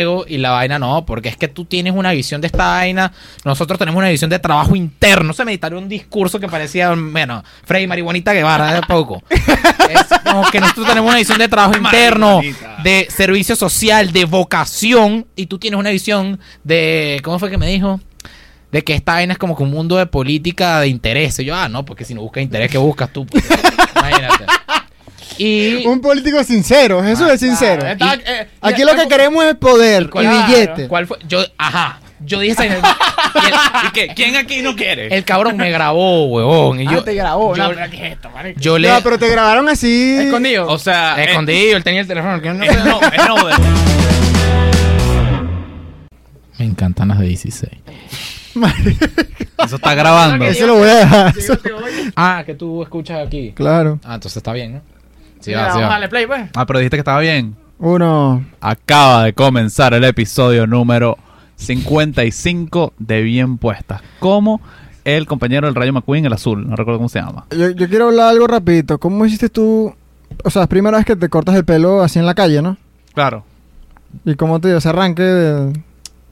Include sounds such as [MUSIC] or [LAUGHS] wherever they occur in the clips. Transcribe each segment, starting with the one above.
ego y la vaina no, porque es que tú tienes una visión de esta vaina, nosotros tenemos una visión de trabajo interno. Se me editaron un discurso que parecía, bueno, Freddy Marihuanita Guevara de poco. [LAUGHS] es como que nosotros tenemos una visión de trabajo interno, de servicio social, de vocación, y tú tienes una visión de, ¿cómo fue que me dijo? De que esta vaina es como que un mundo de política de interés. Y yo, ah, no, porque si no buscas interés, ¿qué buscas tú? Pues? Imagínate. Y Un político sincero, Jesús es sincero. Está- eh, Aquí lo que queremos es poder y billete. ¿Cuál fue? Yo, ajá. Yo dije esa. y el, ¿Y qué? ¿Quién aquí no quiere? el cabrón me grabó, huevón. Y Ah, yo, te grabó. yo- no, pero le. No, pero te grabaron así. Escondido. O sea, eh, escondido, él tenía el teléfono. no- es no, no Me encantan las de 16. Eso está grabando. Eso lo voy a dejar. Ah, que tú escuchas aquí. Claro. Ah, entonces está bien, ¿no? Sí, va, sí vamos a va. darle play, pues. Ah, pero dijiste que estaba bien. Uno. Acaba de comenzar el episodio número 55 de Bien Puestas. Como el compañero del Rayo McQueen, el azul, no recuerdo cómo se llama. Yo, yo quiero hablar algo rapidito. ¿Cómo hiciste tú? O sea, es primera vez que te cortas el pelo así en la calle, ¿no? Claro. ¿Y cómo te dio ese arranque? de-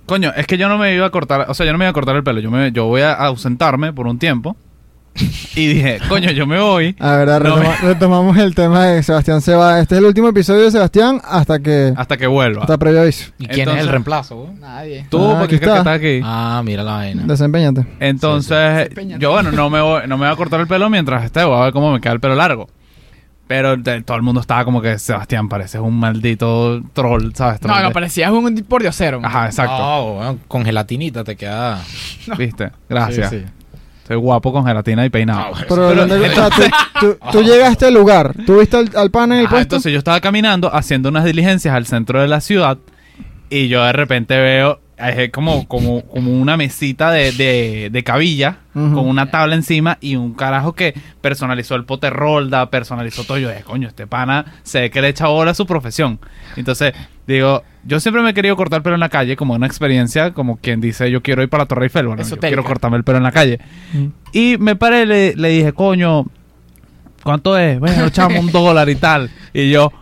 Coño, es que yo no me iba a cortar, o sea, yo no me iba a cortar el pelo, yo me yo voy a ausentarme por un tiempo. Y dije, coño, yo me voy. A ver, No retoma- retomamos el tema de Sebastián se va. Este es el último episodio de Sebastián hasta que hasta que vuelva. está previo aviso. ¿Y quién es el reemplazo? Nadie. Tú, Ah, porque aquí que estás aquí. Ah, mira la vaina. Desempeñate. Entonces, yo bueno, no me voy, no me voy a cortar el pelo mientras esté, voy a ver cómo me queda el pelo largo. Pero de- todo el mundo estaba como que Sebastián pareces un maldito troll, ¿sabes? No, Troll no, de- parecías un por diosero. Ajá, exacto. No, bueno, con gelatinita te queda. ¿Viste? Gracias. Sí, sí. Soy guapo con gelatina y peinado. Ah. Pero, Pero- ¿dónde- [LAUGHS] o sea, tú, tú- tú llegaste al lugar. ¿Tú viste al, al pana en el Ajá, puesto? entonces yo estaba caminando haciendo unas diligencias al centro de la ciudad y yo de repente veo eh, como, como, como una mesita de, de, de cabilla con una tabla encima y un carajo que personalizó el pote rolda, personalizó todo. Yo dije, coño, este pana se ve que le echa bola a su profesión. Entonces, digo, yo siempre me he querido cortar el pelo en la calle como una experiencia, como quien dice, yo quiero ir para la Torre Eiffel, bueno, yo quiero cortarme el pelo en la calle. Mm. Y me paré le, le dije, coño, ¿cuánto es? Bueno, echamos un dólar y tal. Y yo,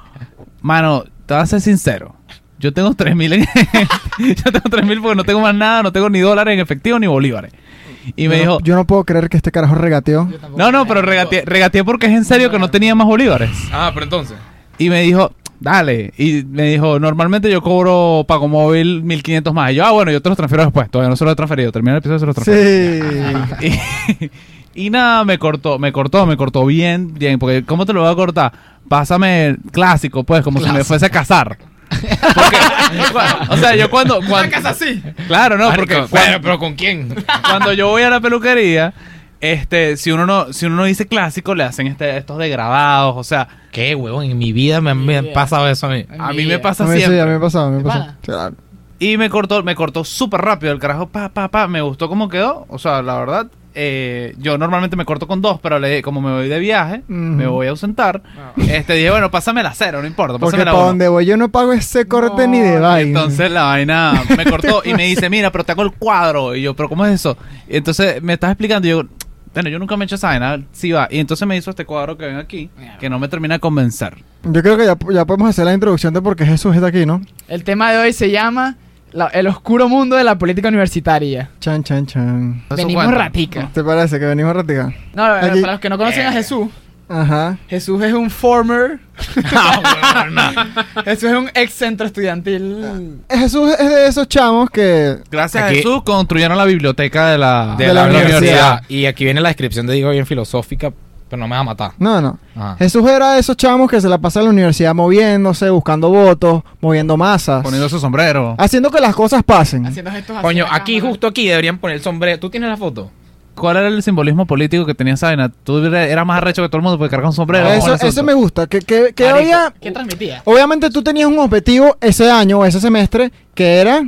mano, te voy a ser sincero. Yo tengo tres mil en... [LAUGHS] yo tengo tres mil porque no tengo más nada, no tengo ni dólares en efectivo ni bolívares. Y me yo, dijo, no, yo no puedo creer que este carajo regateó. no, no, pero regateé, regateé porque es en serio que no tenía más bolívares. Ah, pero entonces. Y me dijo, dale. Y me dijo, normalmente yo cobro pago móvil 1500 más. Y yo, ah, bueno, yo te los transfiero después. Todavía no se los he transferido. Termina el episodio y se los transfiero. Sí. [LAUGHS] Y, [LAUGHS] y nada, me cortó, me cortó, me cortó bien, bien. Porque, ¿cómo te lo voy a cortar? Pásame el clásico, pues, como si me fuese a casar. Porque, [LAUGHS] o sea, yo cuando. cuando así. claro, no, Marico, porque pero ¿con quién? cuando yo voy a la peluquería, este, si uno no, si uno no dice clásico, le hacen este, estos degradados, o sea, ¿Qué, huevón? En mi vida me, me ha vida. pasado eso a mí. a mí me pasa A mí sí, siempre. a mí me pasó, a mí me? Claro. Y me cortó, me cortó súper rápido el carajo, pa, pa, pa. Me gustó cómo quedó. O sea, la verdad, eh, yo normalmente me corto con dos, pero le, como me voy de viaje, Ujú. me voy a ausentar. Este dije, bueno, pásame la cero, no importa, Porque pásame la para donde voy yo no pago ese corte No, ni de vaina. Entonces la vaina me cortó y me dice, mira, pero te hago el cuadro. Y yo, pero ¿cómo es eso? Y entonces me estás explicando y yo, bueno, yo nunca me he hecho esa vaina, sí va. Y entonces me hizo este cuadro que ven aquí, que no me termina de convencer. Yo creo que ya, ya podemos hacer la introducción de por qué Jesús está aquí, ¿no? El tema de hoy se llama la- El oscuro mundo de la política universitaria. Chan, chan, chan. Eso Venimos cuenta. ratica. ¿Te parece que venimos a raticar? No, eh, Aquí- para los que no conocen a Jesús, Ajá. Jesús es un former. [LAUGHS] Ah, Jesús es un ex centro estudiantil. Jesús es de esos chamos que... Gracias Aquí- a Jesús construyeron la biblioteca de la, De, De la, la universidad. universidad. Y aquí viene la descripción de digo bien filosófica, pero no me va a matar. No, no. Ajá. Jesús era de esos chamos que se la pasa en la universidad moviéndose, buscando votos, moviendo masas. Poniendo su sombrero. Haciendo que las cosas pasen. Haciendo gestos así Coño, aquí, cámara. justo aquí, deberían poner el sombrero. ¿Tú tienes la foto? ¿Cuál era el simbolismo político que tenía esa vaina? Tú eras más arrecho que todo el mundo porque cargar un sombrero. eso, ¿Cómo es eso me gusta. Que, que, que Marico, había... ¿Qué transmitía? Obviamente tú tenías un objetivo ese año o ese semestre que era...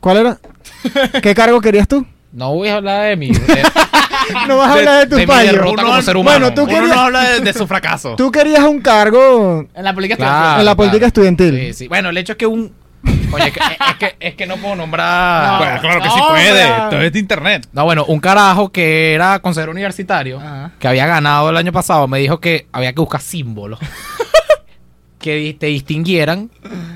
¿Cuál era? [LAUGHS] ¿Qué cargo querías tú? No voy a hablar de de- [LAUGHS] No vas a hablar de tus de humano. Bueno, tú Uno querías, no habla de, de su fracaso. [LAUGHS] tú querías un cargo En la política Claro, estudiantil. en la política claro. estudiantil. Sí, sí. Bueno, el hecho es que un. Oye, es que, es, que, es que no puedo nombrar. No. Bueno, claro que No, sí puede. hombre. Esto es de internet. No, bueno, un carajo que era consejero universitario, Ajá. que había ganado el año pasado, me dijo que había que buscar símbolos. [LAUGHS] que te distinguieran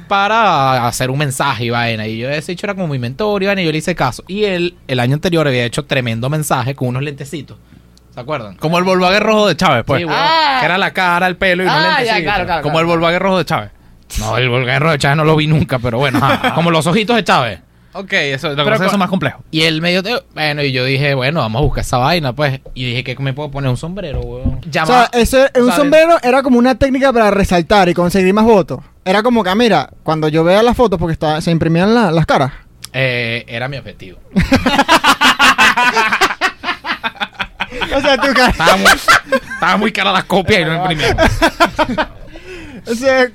para hacer un mensaje y vaina. Y yo ese hecho era como mi mentor y vaina, y yo le hice caso. Y él, el año anterior, había hecho tremendo mensaje con unos lentecitos. ¿Se acuerdan? Como el Volkswagen rojo de Chávez, pues. Sí, Ah. que era la cara, el pelo y unos Ah, ya, lentecitos. claro, claro. Como el Volkswagen rojo de Chávez. No, el Volguerro de Chávez no lo vi nunca, pero bueno, ajá, [LAUGHS] como los ojitos de Chávez. Ok, eso Pero es eso más complejo. Y él medio, te- bueno, y yo dije, bueno, vamos a buscar esa vaina, pues. Y dije que me puedo poner un sombrero, weón. O sea, ese, un ¿sabes? sombrero era como una técnica para resaltar y conseguir más votos. Era como que, ah, mira, cuando yo vea las fotos, porque está- se imprimían la- las caras. Eh, era mi objetivo. [LAUGHS] O sea, tu cara. Estaba muy, estaba muy cara la copia y no [LAUGHS] imprimieron. O sea,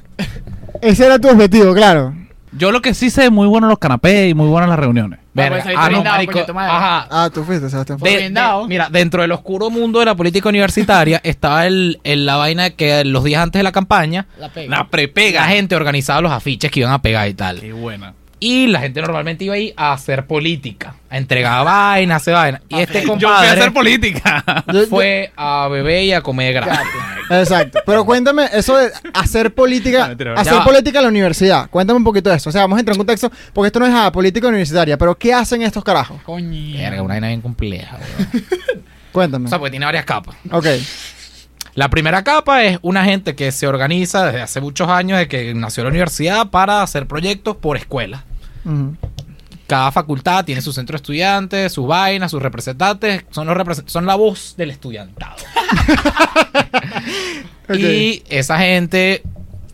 ese era tu objetivo, claro. Yo lo que sí sé, muy bueno los canapés y muy buenas las reuniones. Verga, pues, ah, no, marico. Ajá. Ah, tú fuiste, Sebastián. De- mira, dentro del oscuro mundo de la política universitaria [LAUGHS] estaba el, el- la vaina de que los días antes de la campaña La pega. La prepega. la gente organizaba los afiches que iban a pegar y tal. Qué buena. Y la gente normalmente iba ahí a hacer política, a entregar vainas, hacer vainas. Y este Yo fui a compadre hacer política. Fue a beber y a comer gratis. Exacto. Pero cuéntame, eso de hacer política, hacer política en la universidad. Cuéntame un poquito de eso. O sea, vamos a entrar en contexto, porque esto no es a política universitaria, pero ¿qué hacen estos carajos? Coño. Verga, una vaina bien compleja. [LAUGHS] Cuéntame. O sea, porque tiene varias capas. Ok. La primera capa es una gente que se organiza desde hace muchos años, de que nació la universidad, para hacer proyectos por escuela. Ujú. Cada facultad tiene su centro de estudiantes, sus vainas, sus representantes, son, los represent- son la voz del estudiantado. [LAUGHS] Y esa gente,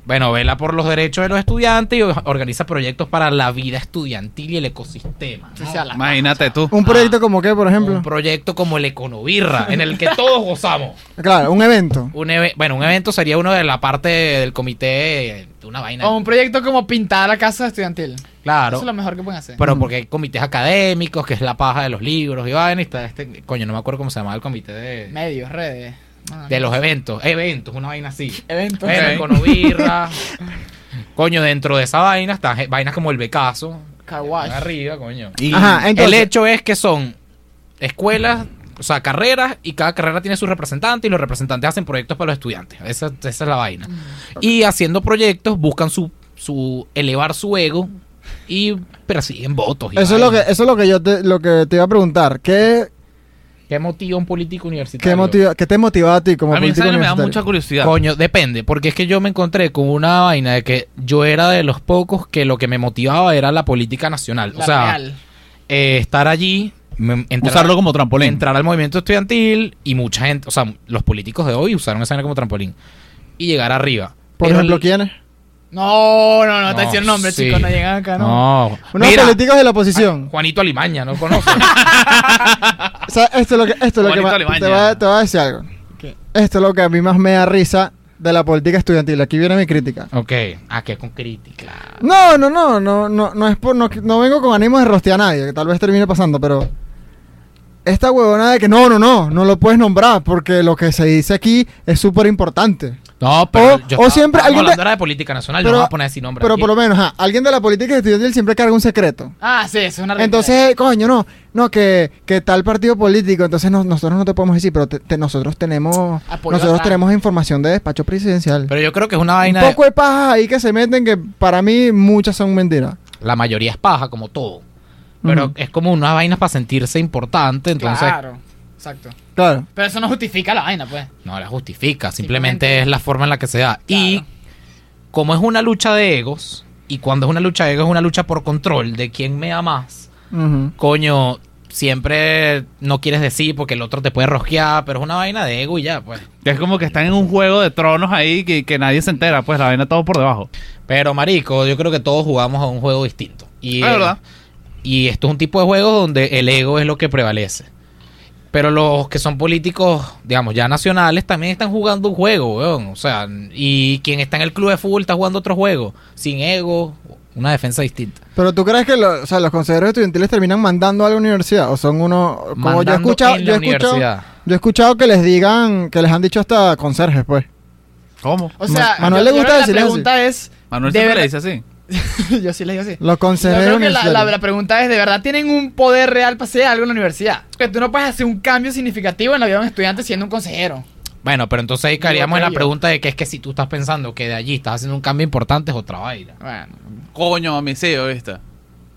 bueno, vela por los derechos de los estudiantes y organiza proyectos para la vida estudiantil y el ecosistema. ¿no? O sea, la- Imagínate tú. Un proyecto como qué, por ejemplo. Un proyecto como el Econobirra, en el que todos [LAUGHS] gozamos. Claro, un evento. Un eve- bueno, un evento sería uno de la parte del comité de una vaina. O un proyecto como pintar la casa estudiantil. claro. Eso es lo mejor que pueden hacer. Pero porque hay comités académicos, que es la paja de los libros y vaina, y está este, coño, no me acuerdo cómo se llamaba el comité de, Medios, redes. Ah, de los eventos, eventos, una vaina así. eventos. Bueno, Ok. Econobirra. [LAUGHS] coño, dentro de esa vaina están vainas como el Becazo. Car wash. Arriba, coño. Y Ajá, entonces. el hecho es que son escuelas, o sea, carreras, y cada carrera tiene sus representantes, y los representantes hacen proyectos para los estudiantes. Esa, esa es la vaina. Y haciendo proyectos buscan su, su elevar su ego y persiguen votos. y Eso es lo que, eso es lo que yo te, lo que te iba a preguntar. ¿Qué, ¿Qué motiva un político universitario? qué, motiva, qué te motiva a ti como a mí esa político vaina me da universitario? mucha curiosidad. Coño, depende, porque es que yo me encontré con una vaina de que yo era de los pocos que lo que me motivaba era la política nacional. La o sea, real. eh, estar allí, me- entrar, Usarlo como trampolín. entrar al movimiento estudiantil y mucha gente, o sea, los políticos de hoy usaron esa vaina como trampolín y llegar arriba. Por Pero ejemplo, el- ¿quiénes? No, no, no, te No, dicen nombre, sí. chicos. No llegan acá, ¿no? No. Unos Mira, políticos de la oposición. Juanito Alimaña, ¿no conoces? [LAUGHS] O sea, esto es lo que, esto es lo que Juanito ma- Alimaña. te, voy a, te decir algo. ¿Qué? Esto es lo que a mí más me da risa de la política estudiantil. Aquí viene mi crítica. ok, ah, que con crítica. No, no, no, no, no, no es por, no, no vengo con ánimos de rostear a nadie, que tal vez termine pasando, pero esta huevona de que no, no, no, no lo puedes nombrar porque lo que se dice aquí es súper importante. No, pero O- yo o siempre alguien de- de política nacional, Pero- no vamos a poner ese nombre. Pero aquí. por lo menos, ajá, alguien de la política estudiantil siempre carga un secreto. Ah, sí, eso es una realidad. Entonces, coño, no, no, que, que tal partido político, entonces no- nosotros no te podemos decir, pero te- te- nosotros tenemos Apoyo nosotros atrás. tenemos información de despacho presidencial. Pero yo creo que es una vaina un de- poco de paja ahí que se meten que para mí muchas son mentiras. la mayoría es paja, como todo. Pero es como unas vainas para sentirse importante, entonces Claro, exacto. Claro. Pero eso no justifica la vaina, pues. no la justifica, simplemente, Simplemente- es la forma en la que se da. Y como es una lucha de egos, y cuando es una lucha de egos es una lucha por control de quién me da más, coño, siempre no quieres decir porque el otro te puede rosquear, pero es una vaina de ego y ya, pues. Es como que están en un juego de tronos ahí que, que nadie se entera, pues la vaina todo por debajo. Pero, marico, yo creo que todos jugamos a un juego distinto. Y, Es verdad. Y esto es un tipo de juego donde el ego es lo que prevalece. Pero los que son políticos, digamos, ya nacionales, también están jugando un juego, weón. O sea, y quien está en el club de fútbol está jugando otro juego. Sin ego, una defensa distinta. Pero tú crees que lo- o sea, los consejeros estudiantiles terminan mandando a la universidad o son unos como yo he escuchado, en yo he escuchado, yo he escuchado que les digan, que les han dicho hasta conserjes, pues. ¿Cómo? O sea, Ma- Manuel yo- le gusta decirle La así. pregunta es. Manuel siempre le dice así. [LAUGHS] yo sí le digo así. Los Yo consejeros creo que la, la- la pregunta es, ¿de verdad tienen un poder real para hacer algo en la universidad? Que tú no puedes hacer un cambio significativo en la vida de un estudiante siendo un consejero. Bueno, pero entonces ahí caeríamos en la pregunta de que es que si tú estás pensando que de allí estás haciendo un cambio importante es otra vaina. Bueno, Coño, a mí sí, ¿viste?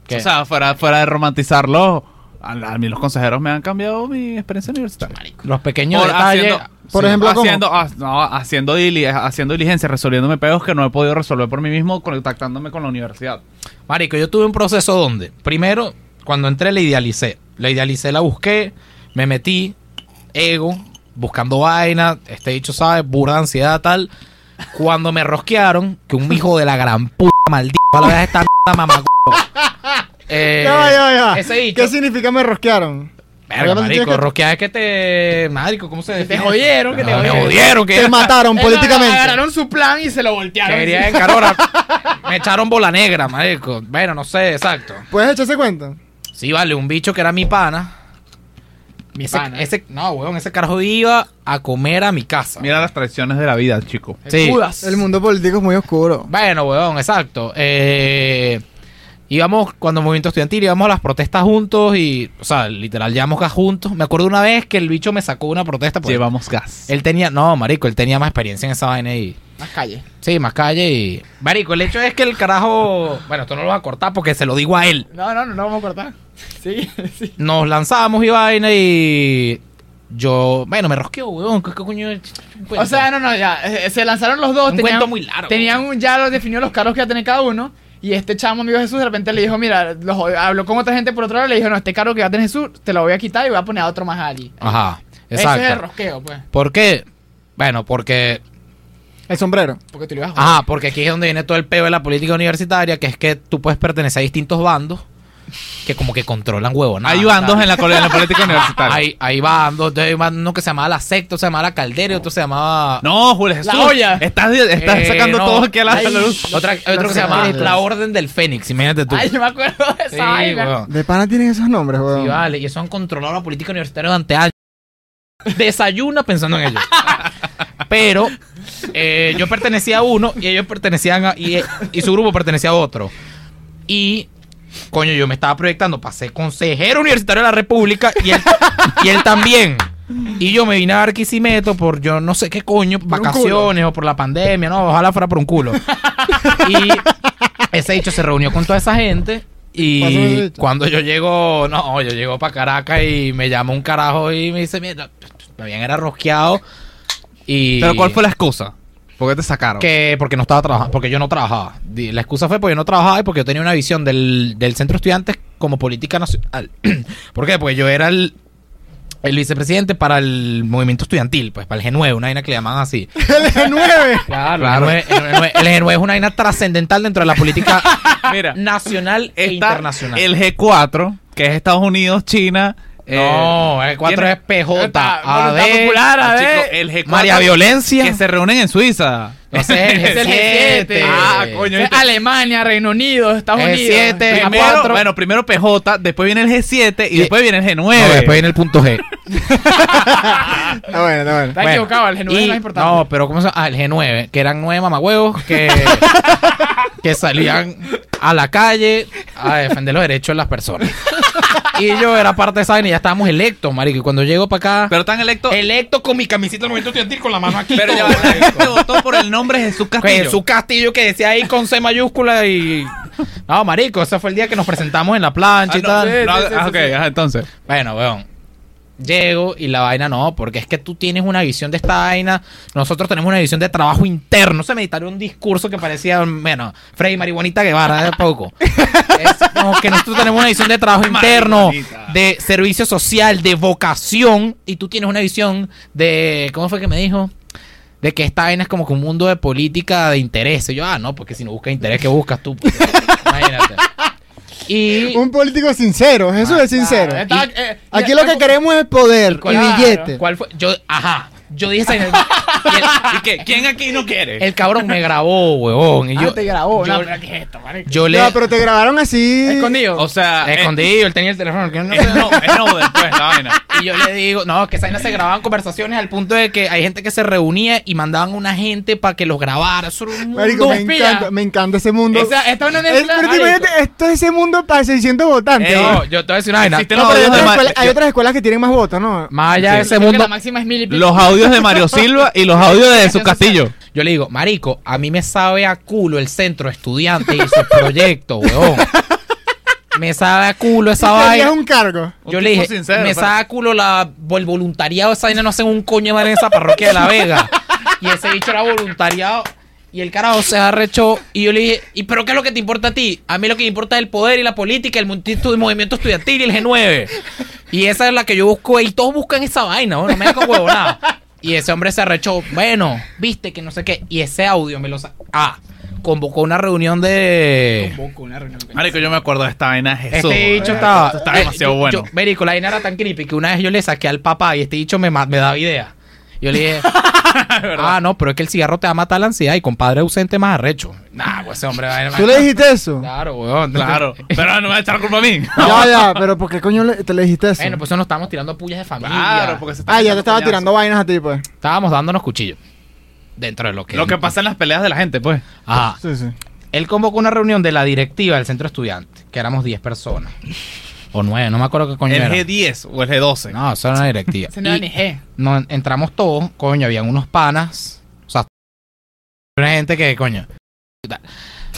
¿Qué? O sea, fuera, fuera de romantizarlo, a, a mí los consejeros me han cambiado mi experiencia universitaria. Los pequeños Por detalles. haciendo- Por ejemplo, ¿cómo? haciendo, ah, no, haciendo, dili- haciendo diligencia, resolviéndome pedos que no he podido resolver por mí mismo, contactándome con la universidad. Marico, yo tuve un proceso donde, primero, cuando entré la idealicé. La idealicé, la busqué, me metí, ego, buscando vaina, este dicho, ¿sabes? Burda ansiedad, tal. Cuando me rosquearon, que un hijo de la gran puta maldita, a la vez esta mierda mamá. Eh, Ya va, ya va, ya va. ese bicho. ¿Qué significa me rosquearon? Verga, marico, tienes que- rosquear es que te... Marico, ¿cómo se te define? jodieron, que te me jodieron. que Te mataron [LAUGHS] políticamente. Agarraron su plan y se lo voltearon. quería encarar. [LAUGHS] Me echaron bola negra, marico. Bueno, no sé, exacto. ¿Puedes echarse cuenta? Sí, vale, un bicho que era mi pana. Mi ese, pana. ese- no, weón, ese carajo iba a comer a mi casa. Mira las traiciones de la vida, chico. Sí. Judas. El mundo político es muy oscuro. Bueno, weón, exacto. Eh, íbamos, cuando movimiento estudiantil, íbamos a las protestas juntos y, o sea, literal, llevamos gas juntos. Me acuerdo una vez que el bicho me sacó una protesta. Porque Llevamos gas. Él tenía, no, marico, él tenía más experiencia en esa vaina y... Las calles. Sí, más calle y... Marico, el hecho es que el carajo... Bueno, esto no lo va a cortar porque se lo digo a él. No, no, no, no vamos a cortar. Sí, [LAUGHS] sí. Nos lanzamos y vaina y... Yo... Bueno, me rosqueó, weón. ¿Qué, qué coño? O sea, no, no, ya. eh, Se lanzaron los dos. Un cuento muy largo. Tenían un, ya lo definió los carros que iba a tener cada uno. Y este chamo, amigo Jesús, de repente le dijo, mira, los, habló con otra gente por otro lado, le dijo, no, este carro que va a tener Jesús, te lo voy a quitar y voy a poner a otro más allí. Ajá, Ese es el exacto. rosqueo, pues. ¿Por qué? Bueno, porque... El sombrero. Porque tú le ibas a. Ajá, porque aquí es donde viene todo el peo de la política universitaria, que es que tú puedes pertenecer a distintos bandos que como que controlan huevo. Hay bandos en la, en la política [LAUGHS] universitaria. Hay, hay bandos, entonces hay uno que se llamaba la secta, otro se llamaba la caldera y otro se llamaba... No, Julio Jesús. La olla. Estás, estás Eh, sacando no. todo aquí a la, Ay. luz. Otra, hay otro que se llamaba la Orden del Fénix, imagínate tú. Ay, yo me acuerdo de esa Sí, vaina. De pana tienen esos nombres, weón. Sí, vale, y eso han controlado la política universitaria durante años. Desayuna pensando en ello. [LAUGHS] Pero eh, yo pertenecía a uno y ellos pertenecían a. Y, y su grupo pertenecía a otro. Y. Coño, yo me estaba proyectando para ser consejero universitario de la República y él, y él también. Y yo me vine a Barquisimeto por yo no sé qué coño, un vacaciones o por la pandemia, no, ojalá fuera por un culo. [LAUGHS] y ese dicho se reunió con toda esa gente y cuando yo llego, no, yo llego para Caracas y me llama un carajo y me dice, mira, me habían era rosqueado y... Pero ¿cuál fue la excusa? ¿Por qué te sacaron? Que porque no estaba trabajando, porque yo no trabajaba. La excusa fue porque yo no trabajaba y porque yo tenía una visión del, del centro de estudiantes como política nacional. [CLEARS THROAT] ¿Por qué? Porque yo era el, el vicepresidente para el movimiento estudiantil, pues para el G9, una vaina que le llamaban así. [LAUGHS] El G9. Claro, Claro. El, G9, el G9 el G9 es una vaina trascendental dentro de la política [LAUGHS] Mira, nacional e internacional. el G4, que es Estados Unidos, China. Eh, no, el 4 tiene- es PJ, Está, AD, Voluntad Popular, Ah, AD. chico, el G4 María Violencia. Que se reúnen en Suiza. Ese es el Es [LAUGHS] el G7. G7. Ah, coño. Es Alemania, Reino Unido, Estados El Unidos. siete, Primero- Primero, cuatro. bueno, primero PJ, después viene el G7 y después viene el G9. No, después viene el punto G. [LAUGHS] Está bueno, está bueno. Está Bueno, equivocado, el G9 es y- más importante. No, pero ¿cómo se llama? Ah, el G9, que eran nueve mamagüevos que, [LAUGHS] que salían a la calle a defender los derechos de las personas. Y yo era parte de esa y ya estábamos electos, marico. Y cuando llego para acá, Pero están electos. electo con mi camiseta del movimiento estudiantil con la mano aquí. Pero ya va, votó por el nombre Jesús Castillo. Su castillo que decía ahí con C mayúscula y... No, marico, ese fue el día que nos presentamos en la plancha Ah, y no, tal. sí, no, sí, sí, ah, sí, ok, entonces. Bueno, weón. Llego y la vaina no, porque es que tú tienes una visión de esta vaina. Nosotros tenemos una visión de trabajo interno. Se me editaron un discurso que parecía, bueno, Freddy Marihuanita Guevara de poco. [LAUGHS] es como que nosotros tenemos una visión de trabajo interno, de servicio social, de vocación. Y tú tienes una visión de. ¿Cómo fue que me dijo? De que esta vaina es como que un mundo de política de interés. Y yo, ah, no, porque si no buscas interés, ¿qué buscas tú? Pues, [LAUGHS] Imagínate. Y. [LAUGHS] Un político sincero, Jesús es sincero. Claro, está- eh, Aquí mira, lo que queremos es poder y ¿Cuál- billete. ¿Cuál fue? Yo, ajá. Yo dije esa [LAUGHS] vaina. ¿Y qué? ¿Quién aquí no quiere? El cabrón me grabó, huevón. Y Ah, yo, te grabó. yo, no, pero ¿qué es esto, marico? yo le... No, pero te grabaron así. Escondido. o sea, eh, escondido, él tenía el teléfono. que no- Es no, es no después la vaina. Y yo le digo, no, que esa vaina se grababan conversaciones al punto de que hay gente que se reunía y mandaban una gente para que los grabara. Eso era un mundo. Marico, me encanta, me encanta ese mundo. O sea, esta es una Es- pero imagínate, esto es ese mundo para 600 votantes. Eh, ¿no? Yo te voy a decir una vaina. No, hay, otras escuelas, hay otras escuelas que tienen más votos, ¿no? Más allá de ese mundo. La máxima es mil y pico. los audios de Mario Silva y los [LAUGHS] audios de su castillo. Yo le digo, marico, a mí me sabe a culo el centro estudiante y sus proyectos, weón. [LAUGHS] Me sabe a culo esa vaina. un cargo. Yo Un le tipo dije, sincero, me sabe a culo la, el voluntariado, esa vaina no hacen un coño de madre en esa parroquia de La Vega. Y ese bicho era voluntariado. Y el carajo se arrechó. Y yo le dije, ¿y pero qué es lo que te importa a ti? A mí lo que me importa es el poder y la política, el movimiento, el movimiento estudiantil y el G9. Y esa es la que yo busco. Y todos buscan esa vaina, ¿no? no me da con huevo nada. Y ese hombre se arrechó. Bueno, viste que no sé qué. Y ese audio me lo sa- Ah, convocó una reunión de. Convoco una reunión. Marico, yo me acuerdo de esta vaina. Jesús, Este dicho weón. estaba. Está eh, demasiado yo- bueno. yo- Mérico, la vaina era tan creepy que una vez yo le saqué al papá y este dicho me, me daba idea. Yo le dije, [LAUGHS] ah, no, pero es que el cigarro te va a matar la ansiedad y con padre ausente más arrecho. Nah, pues ese hombre va a ¿Tú le dijiste eso? Claro, weón. Claro. [LAUGHS] Pero no me va a echar culpa a mí. Ya, ya, pero ¿por qué coño le- te le dijiste eso? Bueno, pues eso nos estábamos tirando pullas de familia. Claro, porque se está ah, ya te estaba tirando vainas a ti, pues. Estábamos dándonos cuchillos. Dentro de lo que... Lo que pasa en las peleas de la gente, pues. Ajá. Sí, sí. Él convocó una reunión de la directiva del centro estudiante, que éramos 10 personas. O 9, no me acuerdo qué coño ¿El era. G10 o el G12? No, eso era una directiva. Ese no era ni G. no, entramos todos, coño, habían unos panas, o sea, una gente que, coño,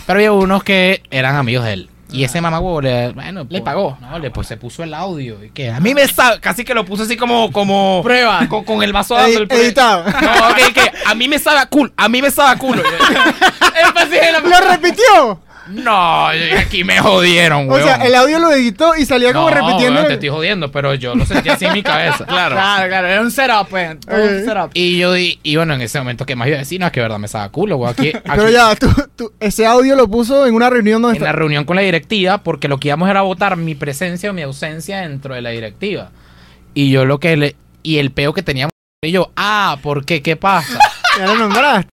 pero había unos que eran amigos de él. Y ese mamá huevo le, bueno, Le pues, pagó. No, le pues se puso el audio y que a mí me sabe, casi que lo puso así como como Prueba. con, con el vaso dando el editado. No, que a mí me sabe a culo, a mí me sabe a culo. La- ¡Lo repitió! No, aquí me jodieron, O weón. sea, el audio lo editó y salía como No, repitiendo. weón, te estoy jodiendo, pero yo lo sentí así en mi cabeza. [LAUGHS] Claro. Claro, claro. Era un setup, pues. Todo un setup. Y yo di, y bueno, en ese momento que más iba a decir, no, es que verdad me sabe a culo. Aquí, Pero ya, tú, tú- ese audio lo puso en una reunión donde en la reunión con la directiva porque lo que íbamos era votar mi presencia o mi ausencia dentro de la directiva. Y yo lo que le... Y el peo que teníamos... Y yo, ah, ¿por qué? ¿Qué pasa? Ya lo nombraste.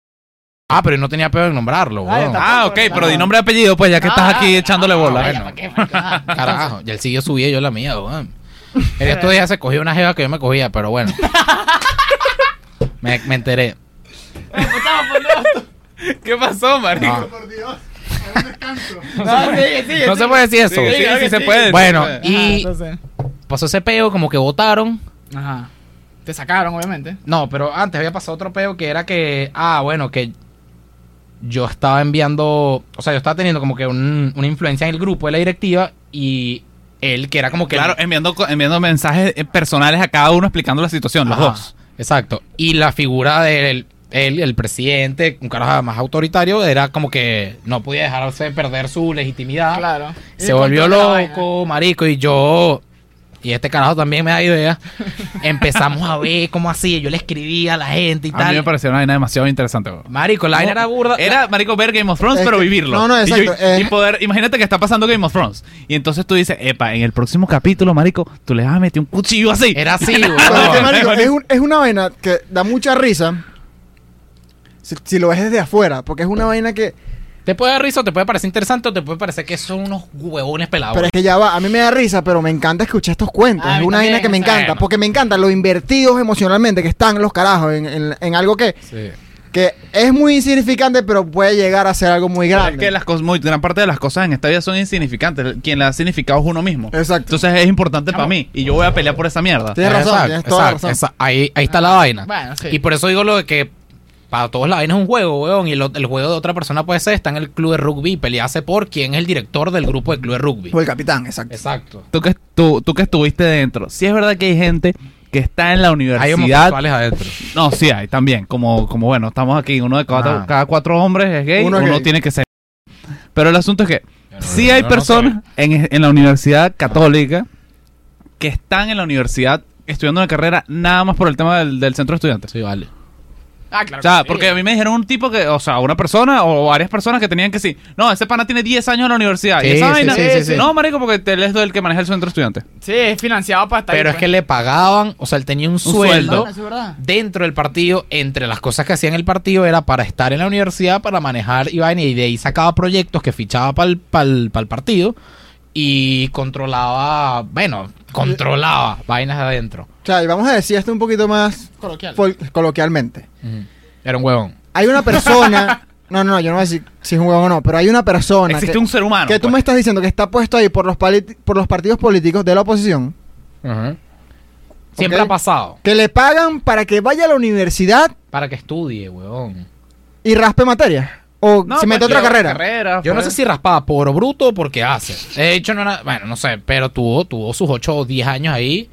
Ah, pero no tenía peo en nombrarlo, Ah, weón. Ah, ok, pero di nombre y apellido, pues, ya que estás aquí echándole bola. Ay, bueno. ¿para qué? ¿Para qué? Ah, Carajo, y él siguió su vida y yo la mía, weón. En estos días se cogió una jeva que yo me cogía, pero bueno. [LAUGHS] me, me enteré. [LAUGHS] ¿Qué pasó, marico? No, Por Dios, descanso. [LAUGHS] No, sigue, sigue, no se puede decir eso. Sí, sí, se puede. Bueno, y- entonces. Pasó ese peo, como que votaron. Ajá. Te sacaron, obviamente. No, pero antes había pasado otro peo que era que, ah, bueno, que yo estaba enviando, o sea, yo estaba teniendo como que un- una influencia en el grupo de la directiva y él, que era como que... Claro, enviando, co- enviando mensajes eh, personales a cada uno explicando la situación, los dos. Exacto. Y la figura del él, el presidente, un carajo más autoritario, era como que no podía dejarse perder su legitimidad. Claro. Se volvió loco, marico, y yo... Y este carajo también me da idea. [LAUGHS] Empezamos a ver cómo así. Yo le escribía a la gente y A tal. mí me pareció una vaina demasiado interesante, weón. Marico, la vaina era burda. Era, marico, ver Game of Thrones, Es pero que- vivirlo. no, no, Y yo- exacto, Y, es- poder, imagínate que está pasando Game of Thrones. Y entonces tú dices, epa, en el próximo capítulo, marico, tú le vas a meter un cuchillo así. Era así, [LAUGHS] Pero es, que, weón. marico, es, un- es una vaina que da mucha risa si, si lo ves desde afuera, porque es una vaina que... Te puede dar risa, o te puede parecer interesante, o te puede parecer que son unos huevones pelados. Pero es que ya va, a mí me da risa, pero me encanta escuchar estos cuentos. A es una vaina que me encanta, bueno. porque me encanta lo invertidos emocionalmente que están los carajos en, en- en algo que, Sí. que es muy insignificante, pero puede llegar a ser algo muy Pero grande. es que las cosas, muy, gran parte de las cosas en esta vida son insignificantes. Quien las ha significado es uno mismo. Exacto. Entonces es importante para mí. Y yo voy a pelear por esa mierda. Tienes razón, Exacto, tienes toda exacto, razón. exacto. Ahí, ahí está la vaina. Bueno, sí. Y por eso digo lo de que para todos la vaina es un juego, weón. Y el, el juego de otra persona puede ser, está en el club de rugby y pelearse por quién es el director del grupo de club de rugby. O el capitán, exacto. Exacto. Tú que, tú, tú que estuviste dentro. Sí es verdad que hay gente que está en la Hay universidad. homosexuales adentro. No, sí hay también. Como, como bueno, estamos aquí. Uno de cada, Ah. cada cuatro hombres es gay. Uno Uno, es gay. tiene que ser. Pero el asunto es que no- sí hay no personas en, en la universidad católica que están en la universidad estudiando una carrera nada más por el tema del, del centro de estudiantes. Sí, vale. Ah, claro. O sea, sí. porque a mí me dijeron un tipo que, o sea, una persona o varias personas que tenían que sí. No, ese pana tiene 10 años en la universidad. Sí, y esa sí, vaina. sí, sí, sí. No, marico, porque él es el que maneja el centro estudiante. Sí, es financiado para estar Pero ahí, es que pues. le pagaban, o sea, él tenía un, sueldo. sueldo Ah, dentro del partido. Entre las cosas que hacía en el partido era para estar en la universidad, para manejar y vaina, y de ahí sacaba proyectos que fichaba para el partido y controlaba, bueno, controlaba vainas de adentro. O sea, y vamos a decir esto un poquito más Coloquial. coloquialmente. Era un huevón. Hay una persona. [LAUGHS] no, no, no, yo no voy a decir si es un huevo o no, pero hay una persona. Existe que, un ser humano. que tú pues. me estás diciendo que está puesto ahí por los, pali- por los partidos políticos de la oposición. Siempre Ok. ha pasado. Que le pagan para que vaya a la universidad Para que estudie, huevón. y raspe materia. O No, se mete a pues, otra carrera. Yo no pues. sé si raspaba por bruto o porque hace. De hecho, no era. Bueno, no sé, pero tuvo, tuvo sus 8 o 10 años ahí.